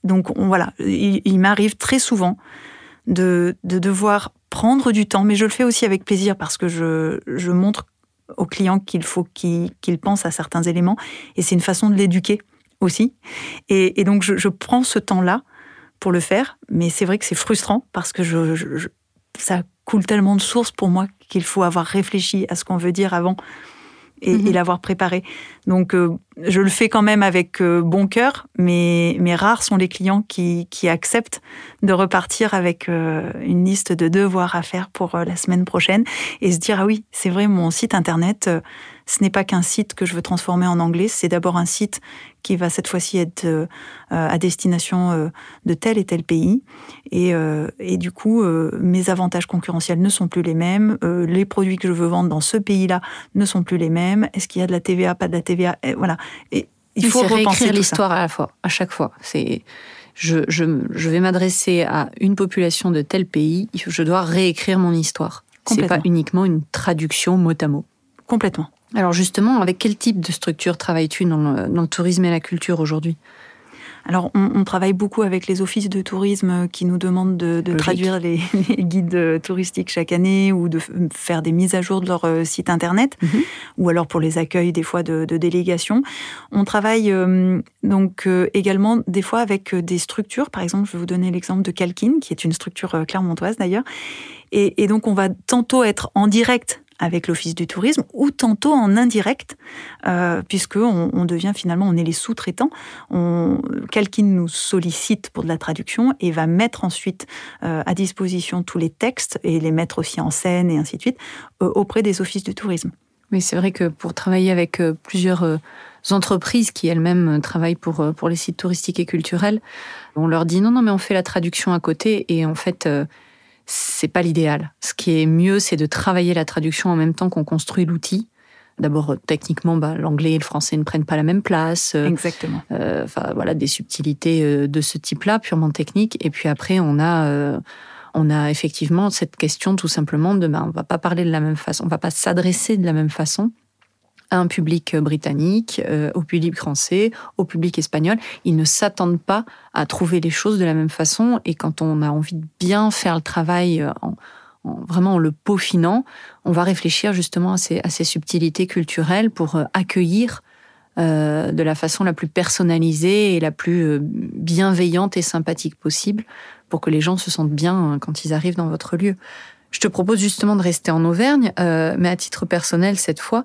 Donc, voilà, il, m'arrive très souvent de, devoir prendre du temps, mais je le fais aussi avec plaisir parce que je, montre au client qu'il faut qu'il pense à certains éléments et c'est une façon de l'éduquer aussi. Et, donc, je, prends ce temps-là pour le faire, mais c'est vrai que c'est frustrant parce que je, ça coule tellement de sources pour moi qu'il faut avoir réfléchi à ce qu'on veut dire avant et, mhm. l'avoir préparé. Donc, euh, je le fais quand même avec euh, bon cœur, mais, mais rares sont les clients qui, qui acceptent de repartir avec euh, une liste de devoirs à faire pour la semaine prochaine et se dire, ah oui, c'est vrai, mon site internet, ce n'est pas qu'un site que je veux transformer en anglais, c'est d'abord un site qui va cette fois-ci être euh, à destination euh, de tel et tel pays. Et, euh, et du coup, mes avantages concurrentiels ne sont plus les mêmes. les produits que je veux vendre dans ce pays-là ne sont plus les mêmes. Est-ce qu'il y a de la TVA, pas de la TVA et Voilà. Et il faut réécrire l'histoire à la fois, à chaque fois. C'est je, je, je vais m'adresser à une population de tel pays, je dois réécrire mon histoire. C'est pas uniquement une traduction mot à mot. Complètement. Alors justement, avec quel type de structure travailles-tu dans le, tourisme et la culture aujourd'hui? Alors, on, travaille beaucoup avec les offices de tourisme qui nous demandent de, traduire [laughs] les, guides touristiques chaque année ou de faire des mises à jour de leur euh, site internet, mhm. ou alors pour les accueils des fois de, délégations. On travaille euh, donc euh, également des fois avec des structures. Par exemple, je vais vous donner l'exemple de Calkin, qui est une structure clermontoise d'ailleurs. et donc, on va tantôt être en direct avec l'Office du tourisme ou tantôt en indirect, euh, puisque on, devient finalement, on est les sous-traitants. Quelqu'un nous sollicite pour de la traduction et va mettre ensuite euh, à disposition tous les textes et les mettre aussi en scène et ainsi de suite euh, auprès des offices du tourisme. Mais c'est vrai que pour travailler avec plusieurs entreprises qui elles-mêmes travaillent pour, pour les sites touristiques et culturels, on leur dit non, non, mais on fait la traduction à côté et en fait, c'est pas l'idéal. Ce qui est mieux, c'est de travailler la traduction en même temps qu'on construit l'outil. D'abord, techniquement, bah, l'anglais et le français ne prennent pas la même place. Euh, Exactement. Euh, enfin, voilà, des subtilités euh, de ce type-là, purement techniques. Et puis après, on a, on a effectivement cette question tout simplement de, bah, on va pas parler de la même façon, on va pas s'adresser de la même façon un public britannique, euh, au public français, au public espagnol. Ils ne s'attendent pas à trouver les choses de la même façon. Et quand on a envie de bien faire le travail euh, en, vraiment en le peaufinant, on va réfléchir justement à ces, à ces subtilités culturelles pour euh, accueillir de la façon la plus personnalisée et la plus bienveillante et sympathique possible pour que les gens se sentent bien quand ils arrivent dans votre lieu. Je te propose justement de rester en Auvergne, mais à titre personnel cette fois,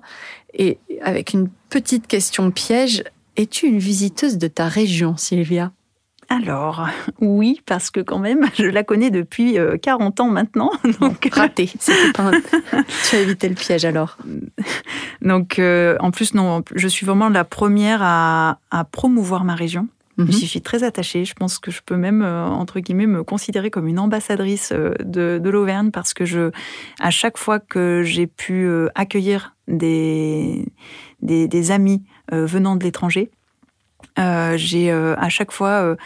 et avec une petite question piège, es-tu une visiteuse de ta région, Sylvia? Alors, oui, parce que quand même, [laughs] je la connais depuis 40 euh, ans maintenant. [laughs] Donc, raté. [laughs] Pas tu as évité le piège alors. Donc, euh, en plus, non, je suis vraiment la première à, promouvoir ma région. Je mhm. suis très attachée. Je pense que je peux même, euh, entre guillemets, me considérer comme une ambassadrice de, de l'Auvergne parce que je, à chaque fois que j'ai pu accueillir des, des, amis euh, venant de l'étranger. Euh, j'ai euh, à chaque fois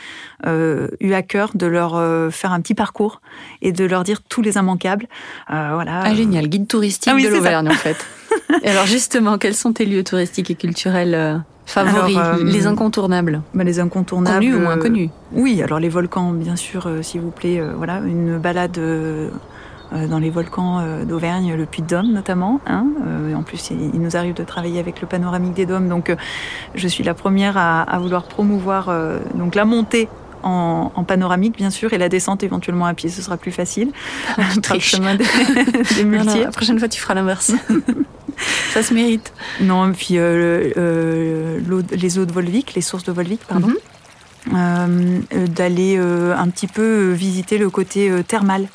eu à cœur de leur faire un petit parcours et de leur dire tous les immanquables. voilà. Ah, génial, guide touristique ah de l'Auvergne en fait. [laughs] et alors justement, quels sont tes lieux touristiques et culturels favoris, les incontournables? bah, Les incontournables. Connus ou moins connus? Oui, alors les volcans, bien sûr, s'il vous plaît. voilà, une balade dans les volcans d'Auvergne, le Puy de Dôme notamment. Hein. en plus, il, nous arrive de travailler avec le panoramique des dômes, donc je suis la première à, à vouloir promouvoir donc la montée en, panoramique, bien sûr, et la descente éventuellement à pied, ce sera plus facile. [laughs] Triche. [laughs] la prochaine fois, tu feras l'inverse. [laughs] [laughs] Ça se mérite. Non, puis euh, euh, les eaux de Volvic, les sources de Volvic, pardon. Mhm. Euh, d'aller un petit peu visiter le côté thermal,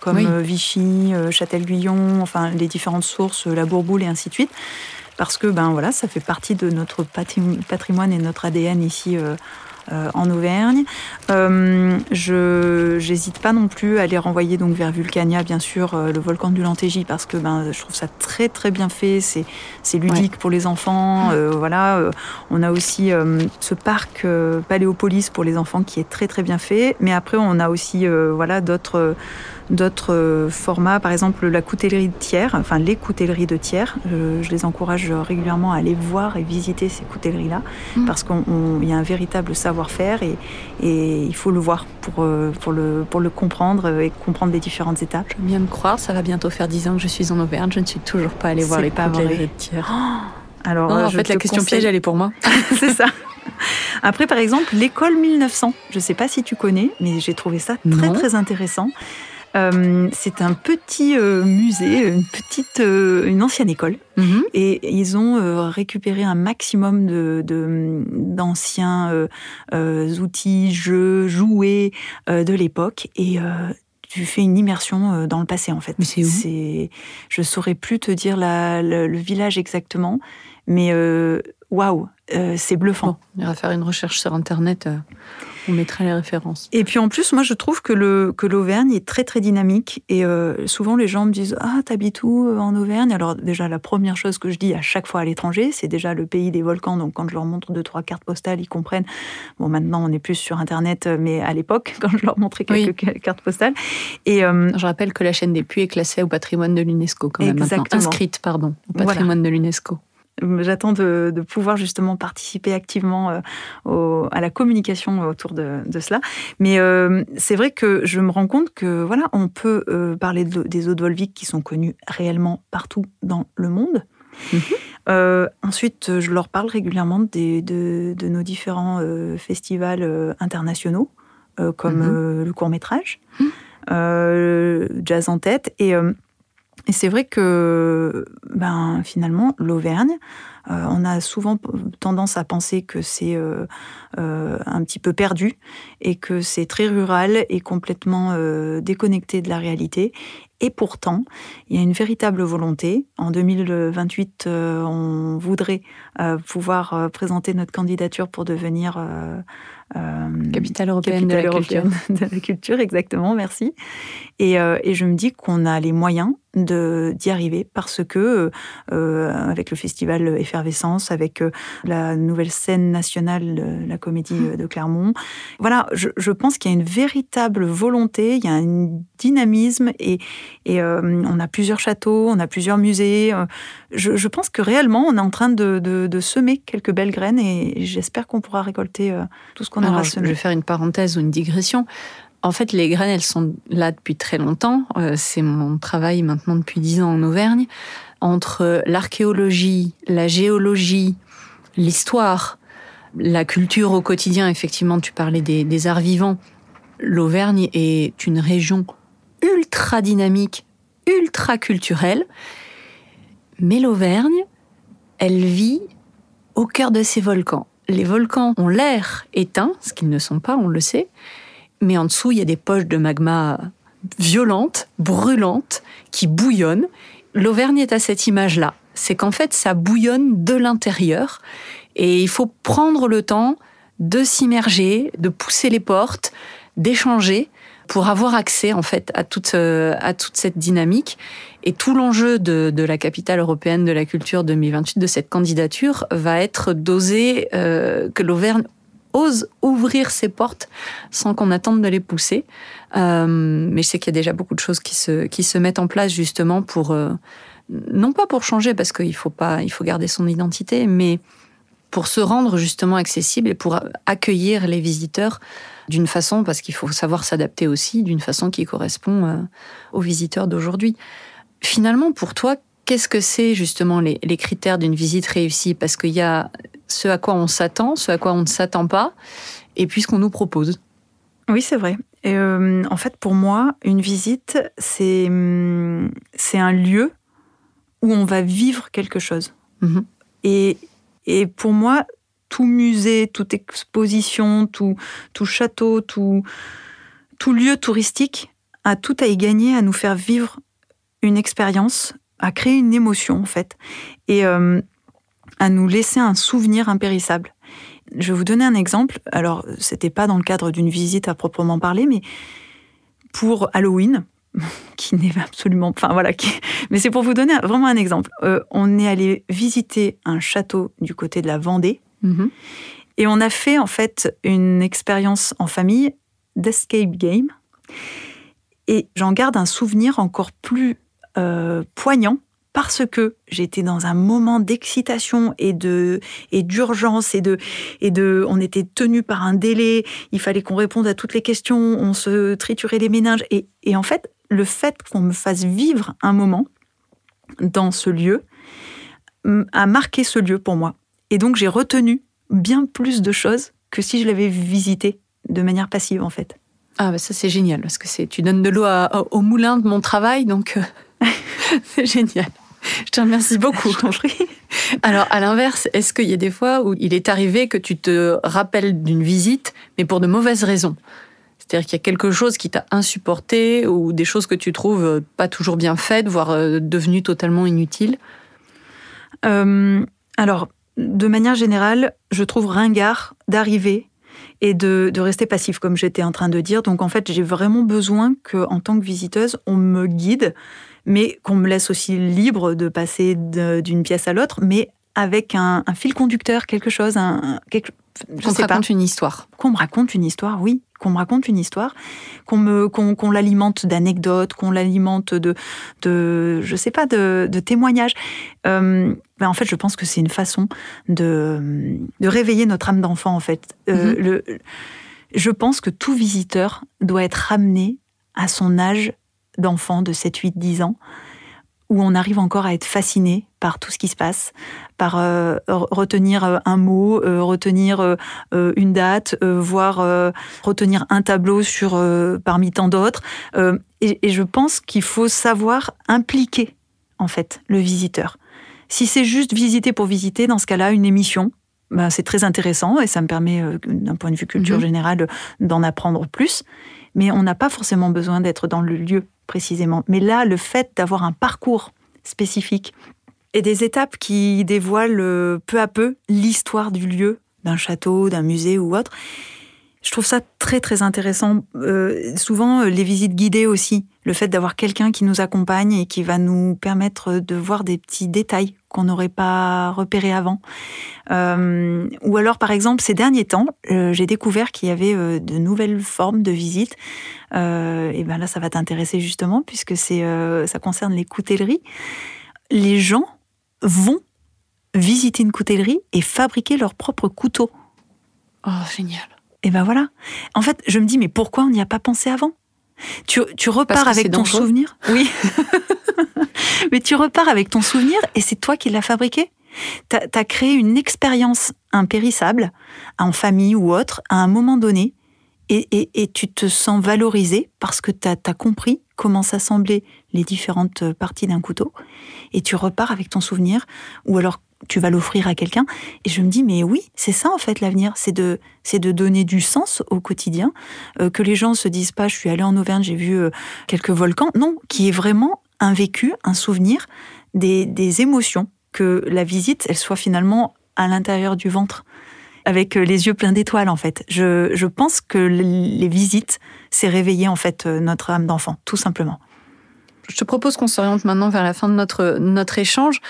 comme Vichy, Châtel-Guyon, enfin les différentes sources, la Bourboule et ainsi de suite parce que ben voilà, ça fait partie de notre patrimoine et notre ADN ici euh, en Auvergne. Euh, je n'hésite pas non plus à les renvoyer donc vers Vulcania, bien sûr, euh, le volcan du Lantégie, parce que ben, je trouve ça très très bien fait. C'est, c'est ludique pour les enfants. voilà, on a aussi ce parc Paléopolis pour les enfants qui est très très bien fait. Mais après, on a aussi voilà d'autres d'autres euh, formats, par exemple la coutellerie de Thiers, enfin les coutelleries de Thiers. Je, les encourage régulièrement à aller voir et visiter ces coutelleries-là, mm. parce qu'il y a un véritable savoir-faire et, il faut le voir pour, euh, pour, le, pour le comprendre et comprendre les différentes étapes. Je viens de croire, ça va bientôt faire 10 ans que je suis en Auvergne, je ne suis toujours pas allée voir les coutelleries de Thiers. [gasps] alors, en fait, la question piège, elle est pour moi. [laughs] [laughs] C'est ça. Après, par exemple, l'école 1900. Je ne sais pas si tu connais, mais j'ai trouvé ça très, très intéressant. Euh, c'est un petit euh, musée, une petite, euh, une ancienne école, mhm. et ils ont récupéré un maximum de d'anciens outils, jeux, jouets de l'époque et tu fais une immersion dans le passé en fait. Mais c'est où? Je saurais plus te dire le, village exactement, mais waouh, c'est bluffant. on ira faire une recherche sur internet. On mettra les références. Et puis en plus, moi je trouve que le que l'Auvergne est très très dynamique et euh, souvent les gens me disent ah t'habites où euh, en Auvergne? Alors déjà la première chose que je dis à chaque fois à l'étranger, c'est déjà le pays des volcans. Donc quand je leur montre deux trois cartes postales, ils comprennent. Bon maintenant on est plus sur internet, mais à l'époque [laughs] quand je leur montrais quelques cartes postales. Et euh, je rappelle que la chaîne des Puits est classée au patrimoine de l'UNESCO quand même maintenant, inscrite pardon au patrimoine de l'UNESCO. J'attends de, pouvoir justement participer activement euh, à la communication autour de, cela. Mais euh, c'est vrai que je me rends compte que voilà, on peut euh, parler des eaux de Volvic qui sont connues réellement partout dans le monde. Mhm. ensuite, je leur parle régulièrement de, nos différents festivals internationaux, comme mhm. le court métrage, mhm. Jazz en tête, et et c'est vrai que ben, finalement, l'Auvergne, euh, on a souvent tendance à penser que c'est euh, euh, un petit peu perdu et que c'est très rural et complètement déconnecté de la réalité. Et pourtant, il y a une véritable volonté. En 2028, on voudrait pouvoir présenter notre candidature pour devenir euh, capitale européenne, de, la culture. [laughs] de la culture. exactement, merci. Et, euh, et je me dis qu'on a les moyens d'y arriver parce que, euh, avec le festival Effervescence, avec la nouvelle scène nationale, la comédie mmh. de Clermont, voilà, je, je pense qu'il y a une véritable volonté, il y a un dynamisme et, et on a plusieurs châteaux, on a plusieurs musées. Je, je, pense que réellement, on est en train de, de, de semer quelques belles graines et j'espère qu'on pourra récolter tout ce qu'on je vais faire une parenthèse ou une digression. En fait, les graines, elles sont là depuis très longtemps. Euh, c'est mon travail maintenant depuis dix ans en Auvergne. Entre l'archéologie, la géologie, l'histoire, la culture au quotidien, effectivement, tu parlais des, arts vivants. L'Auvergne est une région ultra dynamique, ultra culturelle. Mais l'Auvergne, elle vit au cœur de ses volcans les volcans ont l'air éteint, ce qu'ils ne sont pas, on le sait, mais en dessous, il y a des poches de magma violentes, brûlantes, qui bouillonnent. L'Auvergne est à cette image-là. C'est qu'en fait, ça bouillonne de l'intérieur et il faut prendre le temps de s'immerger, de pousser les portes, d'échanger pour avoir accès en fait à toute, euh, à toute cette dynamique. Et tout l'enjeu de, de, la capitale européenne de la culture 2028, de cette candidature, va être d'oser euh, que l'Auvergne ouvrir ses portes sans qu'on attende de les pousser. Euh, mais je sais qu'il y a déjà beaucoup de choses qui se, qui se mettent en place justement pour, euh, non pas pour changer, parce qu'il faut pas, il faut garder son identité, mais pour se rendre justement accessible et pour accueillir les visiteurs d'une façon, parce qu'il faut savoir s'adapter aussi, d'une façon qui correspond euh, aux visiteurs d'aujourd'hui. Finalement, pour toi, qu'est-ce que c'est justement les, critères d'une visite réussie? Parce qu'il y a ce à quoi on s'attend, ce à quoi on ne s'attend pas, et puis ce qu'on nous propose. Oui, c'est vrai. Et euh, en fait, pour moi, une visite, c'est hum, c'est un lieu où on va vivre quelque chose. Mhm. Et, et pour moi, tout musée, toute exposition, tout, tout château, tout, tout lieu touristique a tout à y gagner à nous faire vivre une expérience, à créer une émotion en fait, et euh, à nous laisser un souvenir impérissable. Je vais vous donner un exemple. Alors, c'était pas dans le cadre d'une visite à proprement parler, mais pour Halloween, [laughs] qui n'est absolument, enfin voilà, mais c'est pour vous donner vraiment un exemple. Euh, on est allé visiter un château du côté de la Vendée, Mhm. Et on a fait en fait une expérience en famille d'escape game. Et j'en garde un souvenir encore plus euh, poignant parce que j'étais dans un moment d'excitation et de et d'urgence et de et de on était tenu par un délai, il fallait qu'on réponde à toutes les questions, on se triturait les méninges et, et en fait le fait qu'on me fasse vivre un moment dans ce lieu a marqué ce lieu pour moi. Et donc j'ai retenu bien plus de choses que si je l'avais visité de manière passive en fait. Ah bah ça c'est génial parce que c'est tu donnes de l'eau au moulin de mon travail donc euh, [laughs] c'est génial. Je te remercie beaucoup. Alors à l'inverse, est-ce qu'il y a des fois où il est arrivé que tu te rappelles d'une visite mais pour de mauvaises raisons? C'est-à-dire qu'il y a quelque chose qui t'a insupporté ou des choses que tu trouves euh, pas toujours bien faites, voire euh, devenues totalement inutiles? Alors, de manière générale, je trouve ringard d'arriver et de, rester passif, comme j'étais en train de dire. Donc en fait, j'ai vraiment besoin que, en tant que visiteuse, on me guide, mais qu'on me laisse aussi libre de passer d'une pièce à l'autre, mais avec un, fil conducteur, quelque chose, un, quelque, qu'on te raconte une histoire. Qu'on me raconte une histoire, oui. Qu'on me raconte une histoire, qu'on me qu'on l'alimente d'anecdotes, qu'on l'alimente de de je sais pas de, témoignages. Euh, ben en fait, je pense que c'est une façon de de réveiller notre âme d'enfant. En fait, euh, mhm. le, je pense que tout visiteur doit être ramené à son âge d'enfant de 7, 8, 10 ans où on arrive encore à être fasciné par tout ce qui se passe, par euh, retenir euh, un mot, euh, retenir une date, voire retenir un tableau sur parmi tant d'autres. Et, et, je pense qu'il faut savoir impliquer en fait le visiteur. Si c'est juste visiter pour visiter, dans ce cas-là, une émission, ben, c'est très intéressant et ça me permet, d'un point de vue culture mhm. générale, d'en apprendre plus. Mais on n'a pas forcément besoin d'être dans le lieu précisément. Mais là, le fait d'avoir un parcours spécifique et des étapes qui dévoilent euh, peu à peu l'histoire du lieu, d'un château, d'un musée ou autre, je trouve ça très très intéressant. Euh, souvent, euh, les visites guidées aussi, le fait d'avoir quelqu'un qui nous accompagne et qui va nous permettre de voir des petits détails qu'on n'aurait pas repérés avant. Euh, ou alors, par exemple, ces derniers temps, j'ai découvert qu'il y avait de nouvelles formes de visites. et ben là, ça va t'intéresser justement puisque c'est ça concerne les coutelleries. Les gens vont visiter une coutellerie et fabriquer leur propre couteau. Oh, génial. Et ben voilà. En fait, je me dis, mais pourquoi on n'y a pas pensé avant? Tu, repars avec ton souvenir? Oui. [laughs] mais tu repars avec ton souvenir et c'est toi qui l'as fabriqué. Tu as, créé une expérience impérissable, en famille ou autre, à un moment donné, et, tu te sens valorisé parce que tu as, as, compris comment s'assemblaient les différentes parties d'un couteau, et tu repars avec ton souvenir, ou alors tu vas l'offrir à quelqu'un. Et je me dis, mais oui, c'est ça en fait l'avenir, c'est de, de donner du sens au quotidien, euh, que les gens se disent pas, je suis allé en Auvergne, j'ai vu euh, quelques volcans. Non, qui est vraiment un vécu, un souvenir, des, des émotions, que la visite, elle soit finalement à l'intérieur du ventre, avec euh, les yeux pleins d'étoiles en fait. Je, je pense que les visites, c'est réveiller en fait notre âme d'enfant, tout simplement. Je te propose qu'on s'oriente maintenant vers la fin de notre, notre échange.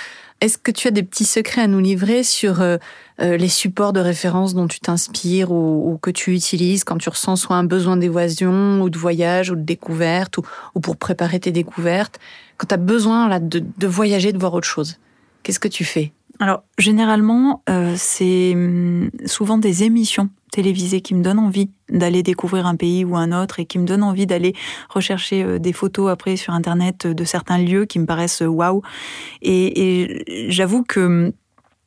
Est-ce que tu as des petits secrets à nous livrer sur euh, euh, les supports de référence dont tu t'inspires ou, que tu utilises quand tu ressens soit un besoin d'évasion ou de voyage ou de découverte ou, pour préparer tes découvertes? Quand tu as besoin là, de, voyager, de voir autre chose, qu'est-ce que tu fais? Alors, généralement, euh, c'est hum, souvent des émissions télévisées qui me donnent envie d'aller découvrir un pays ou un autre et qui me donnent envie d'aller rechercher euh, des photos après sur Internet de certains lieux qui me paraissent euh, waouh. Et, j'avoue que hum,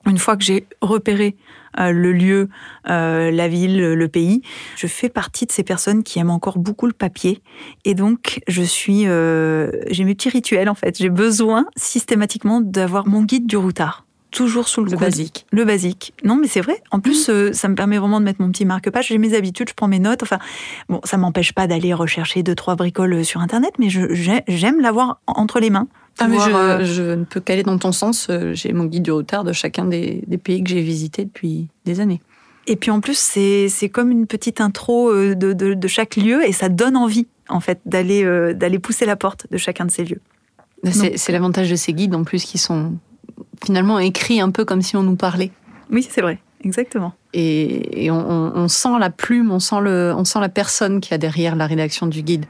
une fois que j'ai repéré euh, le lieu, euh, la ville, le pays. Je fais partie de ces personnes qui aiment encore beaucoup le papier. Et donc, je suis, euh, j'ai mes petits rituels en fait. J'ai besoin systématiquement d'avoir mon guide du routard toujours sous le, le basique. Le basique. Non, mais c'est vrai. En plus, mmh. ça me permet vraiment de mettre mon petit marque-page. J'ai mes habitudes, je prends mes notes. Enfin, bon, ça m'empêche pas d'aller rechercher deux, trois bricoles sur Internet, mais j'aime l'avoir entre les mains. Ah, mais je, je, ne peux qu'aller dans ton sens. J'ai mon guide du routard de chacun des, des pays que j'ai visités depuis des années. Et puis en plus, c'est comme une petite intro de, de, de, chaque lieu et ça donne envie, en fait, d'aller d'aller pousser la porte de chacun de ces lieux. C'est l'avantage de ces guides, en plus, qui sont finalement écrits un peu comme si on nous parlait. Oui, c'est vrai, exactement. Et, et on, on, sent la plume, on sent, le, on sent la personne qui a derrière la rédaction du guide.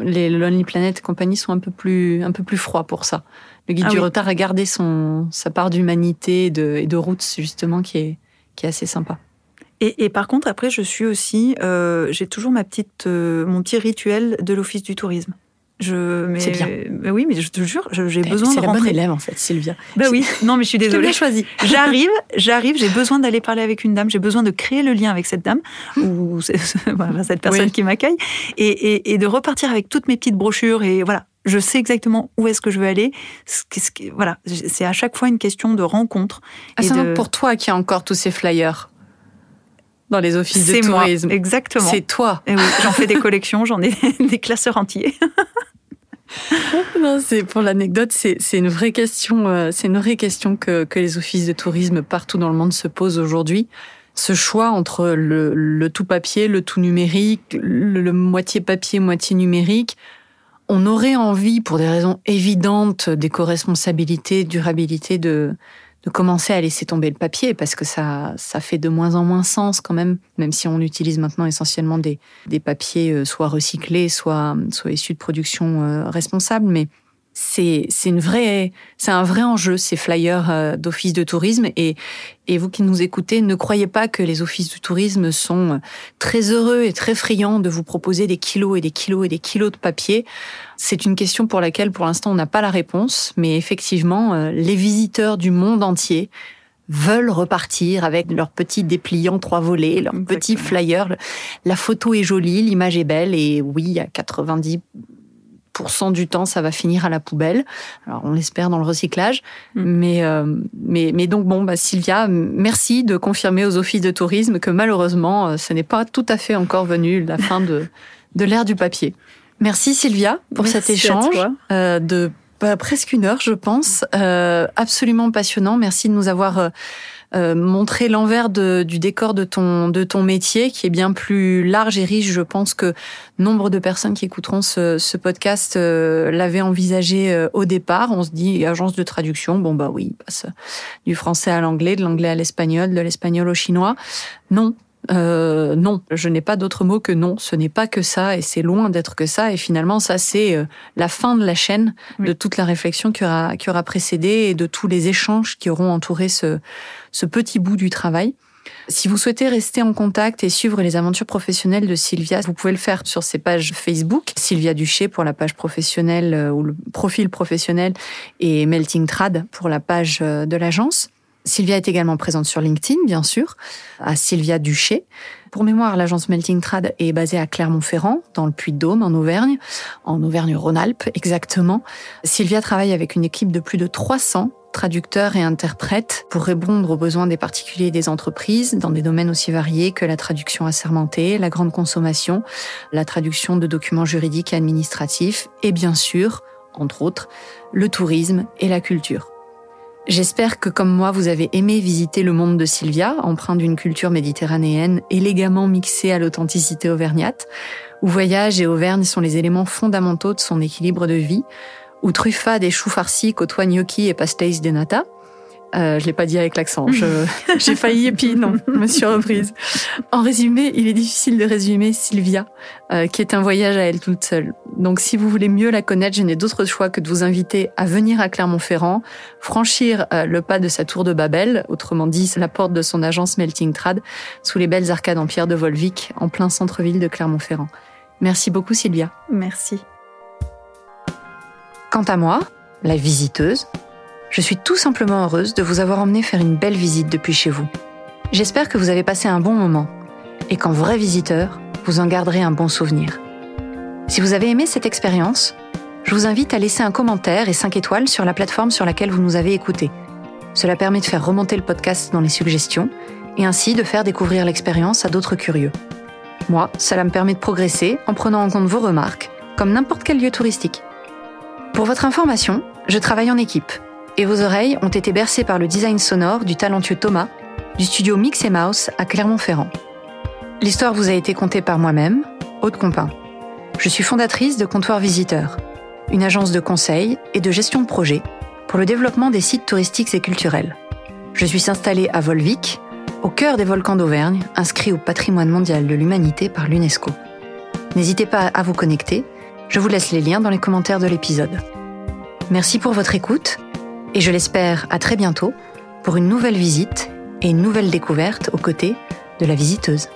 Les Lonely Planet et compagnie sont un peu plus, un peu plus froids pour ça. Le guide ah du oui. retard a gardé son, sa part d'humanité et de, et de route, justement, qui est, qui est assez sympa. Et, et, par contre, après, je suis aussi, euh, j'ai toujours ma petite, euh, mon petit rituel de l'Office du tourisme. Je, c'est bien. Mais oui, mais je te jure, j'ai besoin de. C'est la bonne élève en fait, Sylvia. Bah oui. Non, mais je suis désolée. Je choisi. [laughs] J'arrive, j'arrive. J'ai besoin d'aller parler avec une dame. J'ai besoin de créer le lien avec cette dame ou [laughs] cette personne oui. qui m'accueille et, et, et, de repartir avec toutes mes petites brochures et voilà. Je sais exactement où est-ce que je veux aller. Voilà, c'est à chaque fois une question de rencontre. Ah, c'est de... pour toi qui a encore tous ces flyers dans les offices de tourisme. Moi, exactement. C'est toi. Oui, j'en fais des collections, j'en ai [laughs] des classeurs entiers. [laughs] non, c'est pour l'anecdote, c'est une vraie question. Euh, c'est une vraie question que, que les offices de tourisme partout dans le monde se posent aujourd'hui. Ce choix entre le, le, tout papier, le tout numérique, le, le moitié papier, moitié numérique, on aurait envie, pour des raisons évidentes d'éco-responsabilité, durabilité, de, de commencer à laisser tomber le papier parce que ça, ça fait de moins en moins sens quand même, même si on utilise maintenant essentiellement des, des papiers soit recyclés, soit, soit issus de production euh, responsable. Mais c'est c'est une vraie c'est un vrai enjeu ces flyers euh, d'office de tourisme et et vous qui nous écoutez ne croyez pas que les offices du tourisme sont très heureux et très friands de vous proposer des kilos et des kilos et des kilos de papier c'est une question pour laquelle pour l'instant on n'a pas la réponse mais effectivement euh, les visiteurs du monde entier veulent repartir avec leurs petits dépliants trois volets, leurs petits flyers. La photo est jolie, l'image est belle et oui, à 90 du temps, ça va finir à la poubelle. Alors, on l'espère dans le recyclage. Mm. Mais, euh, mais, mais donc, bon, bah, Sylvia, merci de confirmer aux offices de tourisme que malheureusement, euh, ce n'est pas tout à fait encore venu la fin de, de l'ère du papier. Merci Sylvia pour merci cet échange euh, de bah, presque une heure, je pense. Euh, absolument passionnant. Merci de nous avoir euh, montrer l'envers de, du décor de ton, de ton métier, qui est bien plus large et riche. Je pense que nombre de personnes qui écouteront ce, ce podcast euh, l'avaient envisagé euh, au départ. On se dit agence de traduction, bon bah oui, il passe du français à l'anglais, de l'anglais à l'espagnol, de l'espagnol au chinois. Non, euh, non, je n'ai pas d'autre mot que non. Ce n'est pas que ça, et c'est loin d'être que ça. Et finalement, ça, c'est euh, la fin de la chaîne oui. de toute la réflexion qui aura, qui aura précédé et de tous les échanges qui auront entouré ce, ce petit bout du travail. Si vous souhaitez rester en contact et suivre les aventures professionnelles de Sylvia, vous pouvez le faire sur ses pages Facebook, Sylvia Duché pour la page professionnelle euh, ou le profil professionnel et Melting Trad pour la page de l'agence. Sylvia est également présente sur LinkedIn, bien sûr, à Sylvia Duché. Pour mémoire, l'agence Melting Trad est basée à Clermont-Ferrand, dans le Puy-de-Dôme, en Auvergne, en Auvergne-Rhône-Alpes exactement. Sylvia travaille avec une équipe de plus de 300 traducteurs et interprètes pour répondre aux besoins des particuliers et des entreprises dans des domaines aussi variés que la traduction assermentée, la grande consommation, la traduction de documents juridiques et administratifs et bien sûr, entre autres, le tourisme et la culture. J'espère que comme moi, vous avez aimé visiter le monde de Sylvia, empreint d'une culture méditerranéenne élégamment mixée à l'authenticité auvergnate, où voyage et Auvergne sont les éléments fondamentaux de son équilibre de vie, où truffade et choux farcis côtoient gnocchi et pastéis de nata, Euh, je l'ai pas dit avec l'accent. [laughs] J'ai failli et puis non, je me suis reprise. En résumé, il est difficile de résumer Sylvia, euh, qui est un voyage à elle toute seule. Donc si vous voulez mieux la connaître, je n'ai d'autre choix que de vous inviter à venir à Clermont-Ferrand, franchir euh, le pas de sa tour de Babel, autrement dit la porte de son agence Melting Trad, sous les belles arcades en pierre de Volvic, en plein centre-ville de Clermont-Ferrand. Merci beaucoup Sylvia. Merci. Quant à moi, la visiteuse, je suis tout simplement heureuse de vous avoir emmené faire une belle visite depuis chez vous. J'espère que vous avez passé un bon moment et qu'en vrai visiteur, vous en garderez un bon souvenir. Si vous avez aimé cette expérience, je vous invite à laisser un commentaire et 5 étoiles sur la plateforme sur laquelle vous nous avez écoutés. Cela permet de faire remonter le podcast dans les suggestions et ainsi de faire découvrir l'expérience à d'autres curieux. Moi, cela me permet de progresser en prenant en compte vos remarques, comme n'importe quel lieu touristique. Pour votre information, je travaille en équipe et vos oreilles ont été bercées par le design sonore du talentueux Thomas du studio Mix Mouse à Clermont-Ferrand. L'histoire vous a été contée par moi-même, Aude Compin. Je suis fondatrice de Comptoir Visiteur, une agence de conseil et de gestion de projet pour le développement des sites touristiques et culturels. Je suis installée à Volvic, au cœur des volcans d'Auvergne, inscrits au patrimoine mondial de l'humanité par l'UNESCO. N'hésitez pas à vous connecter, je vous laisse les liens dans les commentaires de l'épisode. Merci pour votre écoute et je l'espère à très bientôt pour une nouvelle visite et une nouvelle découverte aux côtés de la visiteuse.